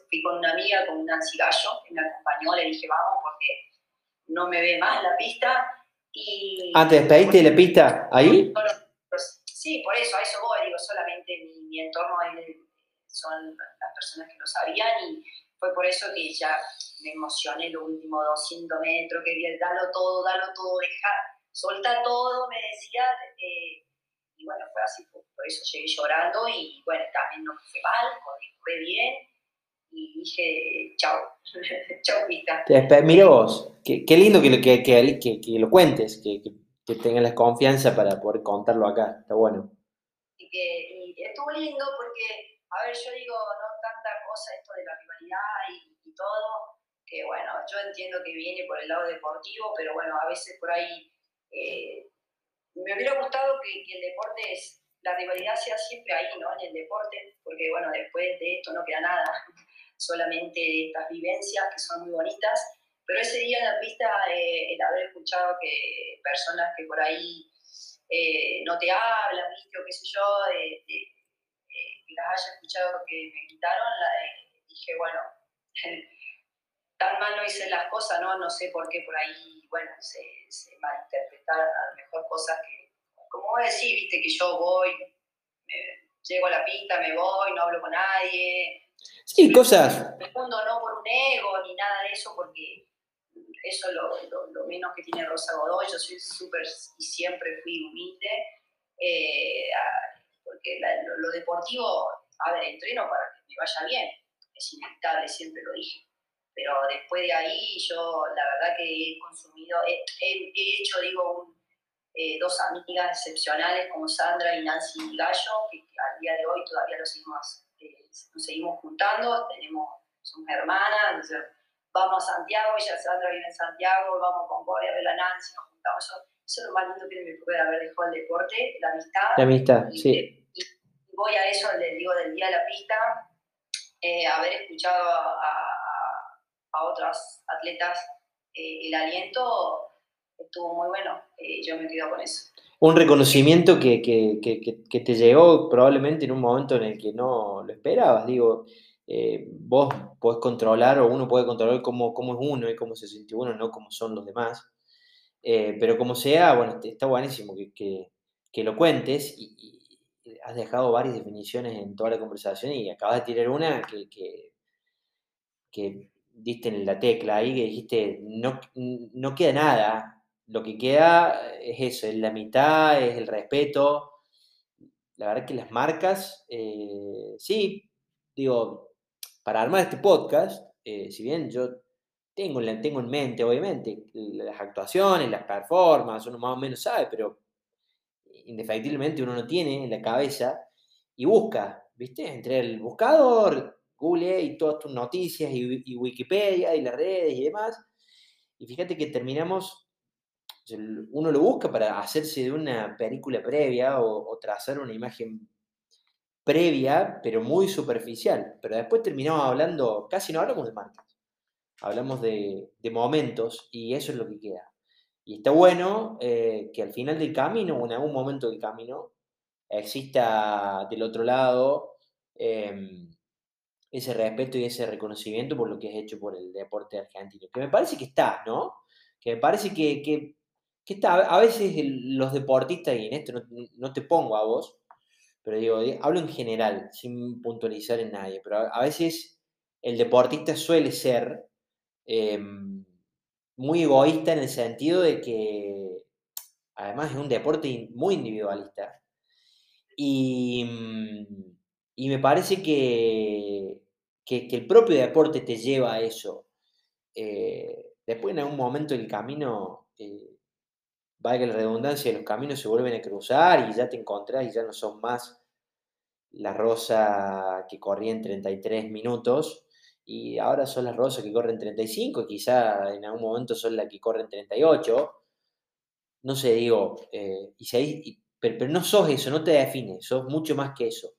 fui con una amiga, con Nancy Gallo, que me acompañó, le dije vamos porque no me ve más la pista. Y, ah, ¿te despediste de la pista ahí? Pues, sí, por eso, a eso voy, digo, solamente mi, entorno son las personas que lo sabían y fue por eso que ya me emocioné los últimos 200 metros, que dalo todo, dalo todo, deja, solta todo, me decía. Eh, y bueno, fue así, por, eso llegué llorando y bueno, también no fue mal, fue bien y dije, chao, chao pista. Mira vos, qué, qué lindo que, que, que, que, lo cuentes, que, que, tengas la confianza para poder contarlo acá, está bueno. Y, que, y estuvo lindo porque, a ver, yo digo, no tanta cosa esto de la rivalidad y, y todo, que bueno, yo entiendo que viene por el lado deportivo, pero bueno, a veces por ahí eh, me hubiera gustado que, el deporte, es, la rivalidad sea siempre ahí, ¿no? En el deporte, porque bueno, después de esto no queda nada, solamente estas vivencias que son muy bonitas, pero ese día en la pista, eh, el haber escuchado que personas que por ahí eh, no te hablan, ¿viste? o qué sé yo, que las haya escuchado que me gritaron, dije, bueno, tan mal no hice las cosas, ¿no? No sé por qué por ahí, bueno, se, se malinterpretaron a lo mejor cosas que, como vos decís, viste, que yo voy, llego a la pista, me voy, no hablo con nadie. Sí, cosas. El mundo no por un ego ni nada de eso, porque eso es lo, lo, menos que tiene Rosa Godoy. Yo soy súper y siempre fui humilde, eh, porque lo, deportivo, a ver, entreno para que me vaya bien, es inevitable, siempre lo dije pero después de ahí yo la verdad que he consumido, he, hecho, digo, eh, dos amigas excepcionales como Sandra y Nancy Gallo, que, al día de hoy todavía los seguimos, eh, nos seguimos juntando, tenemos, somos hermanas, vamos a Santiago, ella Sandra vive en Santiago, vamos a Concordia a ver a Nancy, nos juntamos, eso, es lo más lindo que me puede haber dejado el deporte, la amistad. La amistad, sí. Y, voy a eso, le digo, del día de la pista, eh, haber escuchado a a otras atletas eh, el aliento estuvo muy bueno. Eh, yo me quedo con eso. Un reconocimiento que, que, que, te llegó probablemente en un momento en el que no lo esperabas. Digo, eh, vos podés controlar o uno puede controlar cómo, cómo es uno y cómo se siente uno, no cómo son los demás. pero como sea, bueno, está buenísimo que, lo cuentes y, has dejado varias definiciones en toda la conversación y acabas de tirar una que, que diste en la tecla ahí, que dijiste, no, no queda nada, lo que queda es eso, es la mitad, es el respeto. La verdad que las marcas, eh, sí, digo, para armar este podcast, eh, si bien yo tengo, tengo en mente, obviamente, las actuaciones, las performances, uno más o menos sabe, pero indefectiblemente uno no tiene en la cabeza y busca, ¿viste? Entre el buscador, Google y todas tus noticias y, Wikipedia y las redes y demás. Y fíjate que terminamos, uno lo busca para hacerse de una película previa o, trazar una imagen previa, pero muy superficial. Pero después terminamos hablando, casi no hablamos de marcas, hablamos de, momentos y eso es lo que queda. Y está bueno eh, que al final del camino, o en algún momento del camino, exista del otro lado em, ese respeto y ese reconocimiento por lo que has hecho por el deporte argentino. Que me parece que está, ¿no? Que me parece que, que, está. A veces los deportistas, y en esto no, te pongo a vos, pero digo, hablo en general, sin puntualizar en nadie, pero a, veces el deportista suele ser em, muy egoísta en el sentido de que además es un deporte muy individualista. Y mm, y me parece que, que, el propio deporte te lleva a eso. Eh, después en algún momento del camino, eh, valga la redundancia, los caminos se vuelven a cruzar y ya te encontrás y ya no son más la rosa que corría en 33 minutos y ahora son las Rosas que corren 35, quizá en algún momento son las que corren 38. No sé, digo, eh, y pero, no sos eso, no te defines, sos mucho más que eso.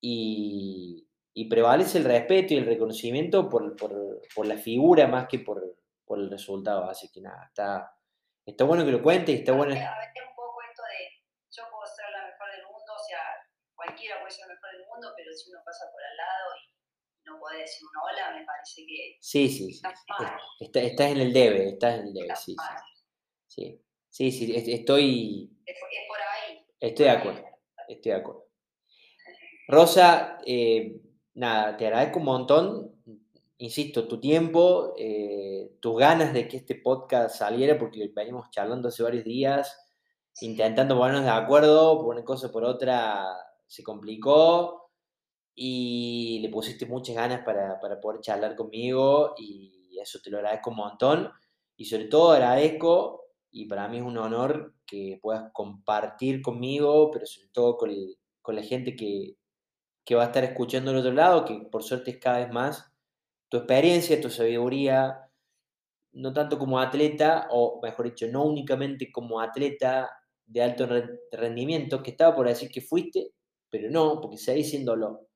Y, prevalece el respeto y el reconocimiento por, la figura más que por, el resultado. Así que nada, está, está bueno que lo cuentes y está bueno. A ver, un poco esto de yo puedo ser la mejor del mundo, o sea, cualquiera puede ser la mejor del mundo, pero si uno pasa por al lado y no puede decir un hola, me parece que. Sí, sí, sí. Estás, en el debe, estás en el debe, sí, sí. Sí, sí, estoy. Es, por ahí. Estoy de acuerdo, estoy de acuerdo. Rosa, eh, nada, te agradezco un montón. Insisto, tu tiempo, eh, tus ganas de que este podcast saliera, porque venimos charlando hace varios días, intentando ponernos de acuerdo, por una cosa por otra se complicó y le pusiste muchas ganas para, poder charlar conmigo y eso te lo agradezco un montón y sobre todo agradezco y para mí es un honor que puedas compartir conmigo, pero sobre todo con, la gente que, va a estar escuchando al otro lado, que por suerte es cada vez más, tu experiencia, tu sabiduría, no tanto como atleta, o mejor dicho, no únicamente como atleta de alto rendimiento, que estaba por decir que fuiste, pero no, porque seguís diciéndolo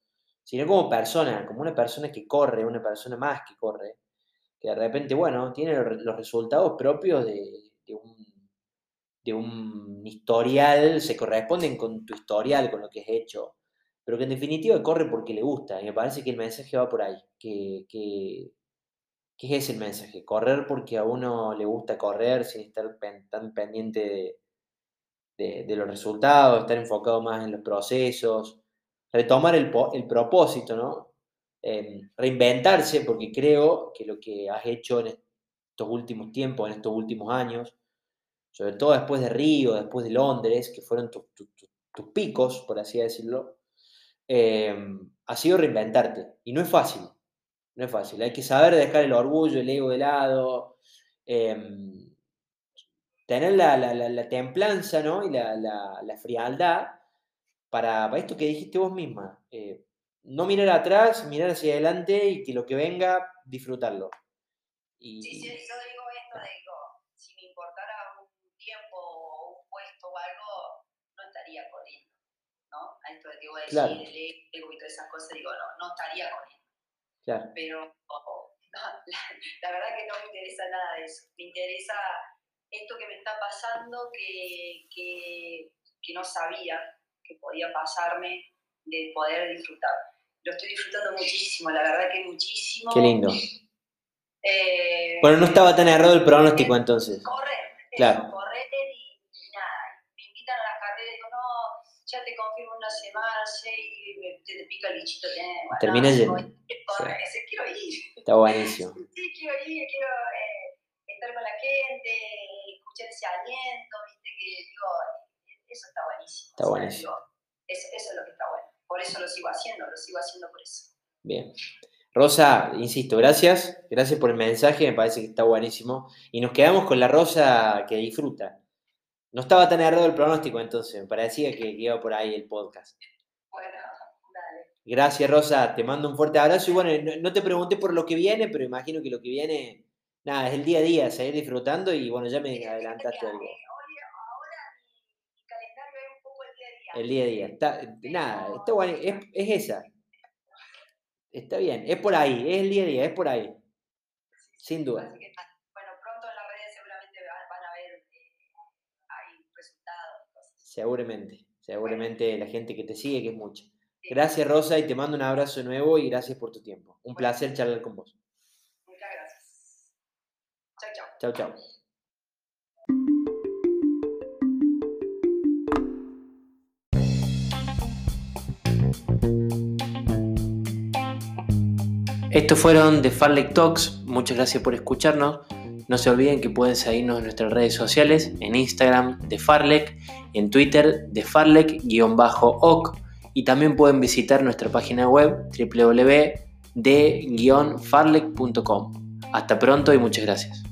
sino como persona, como una persona que corre, una persona más que corre, que de repente, bueno, tiene los resultados propios de, un, historial, se corresponden con tu historial, con lo que has hecho, pero que en definitiva corre porque le gusta, y me parece que el mensaje va por ahí, que, que, es el mensaje, correr porque a uno le gusta correr sin estar tan pendiente de, de los resultados, estar enfocado más en los procesos, retomar el, el propósito, ¿no? Em, reinventarse, porque creo que lo que has hecho en estos últimos tiempos, en estos últimos años, sobre todo después de Río, después de Londres, que fueron tus picos, por así decirlo, em, ha sido reinventarte. Y no es fácil, no es fácil. Hay que saber dejar el orgullo, el ego de lado, em, tener la, templanza ¿no? y la frialdad para, esto que dijiste vos misma. Eh, no mirar atrás, mirar hacia adelante y que lo que venga, disfrutarlo. Y... Sí, sí, yo digo esto, digo, si me importara un tiempo o un puesto o algo, no estaría corriendo, ¿no? A esto de que voy a decir, el ego y todas esas cosas, digo, no, no estaría corriendo. Claro. Pero la, verdad que no me interesa nada de eso. Me interesa esto que me está pasando que, que, que no sabía, que podía pasarme de poder disfrutar. Lo estoy disfrutando muchísimo, la verdad que muchísimo. Qué lindo. Eh, bueno, no estaba tan errado el pronóstico entonces. Correr, claro. correr y, nada. Me invitan a la carrera y digo, no, ya te confirmo una semana, y te, te pica el bichito. Termina yendo. Quiero ir. Está buenísimo. Sí, quiero ir, quiero eh, estar con la gente, escuchar ese aliento, viste, que digo, eso está buenísimo. Está buenísimo. eso, es lo que está bueno. Por eso lo sigo haciendo, lo sigo haciendo por eso. Bien. Rosa, insisto, gracias. Gracias por el mensaje, me parece que está buenísimo. Y nos quedamos con la Rosa que disfruta. No estaba tan errado el pronóstico entonces, me parecía que iba por ahí el podcast. Gracias, Rosa. Te mando un fuerte abrazo. Y bueno, no, te pregunté por lo que viene, pero imagino que lo que viene, nada, es el día a día, seguir disfrutando y bueno, ya me adelantaste algo. El día a día. Está, nada, está bueno, es, es, esa. Está bien, es por ahí, es el día a día, es por ahí. Sin duda. bueno, pronto en las redes seguramente van a ver hay resultados. Seguramente, seguramente la gente que te sigue, que es mucha. Gracias Rosa y te mando un abrazo de nuevo y gracias por tu tiempo. Un placer charlar con vos. Muchas gracias. Chao, chao. Chao, chao. Estos fueron The Farlek Talks. Muchas gracias por escucharnos. No se olviden que pueden seguirnos en nuestras redes sociales, en Instagram de Farlek, en Twitter de Farlek-oc y también pueden visitar nuestra página web www.de-farlek.com. Hasta pronto y muchas gracias.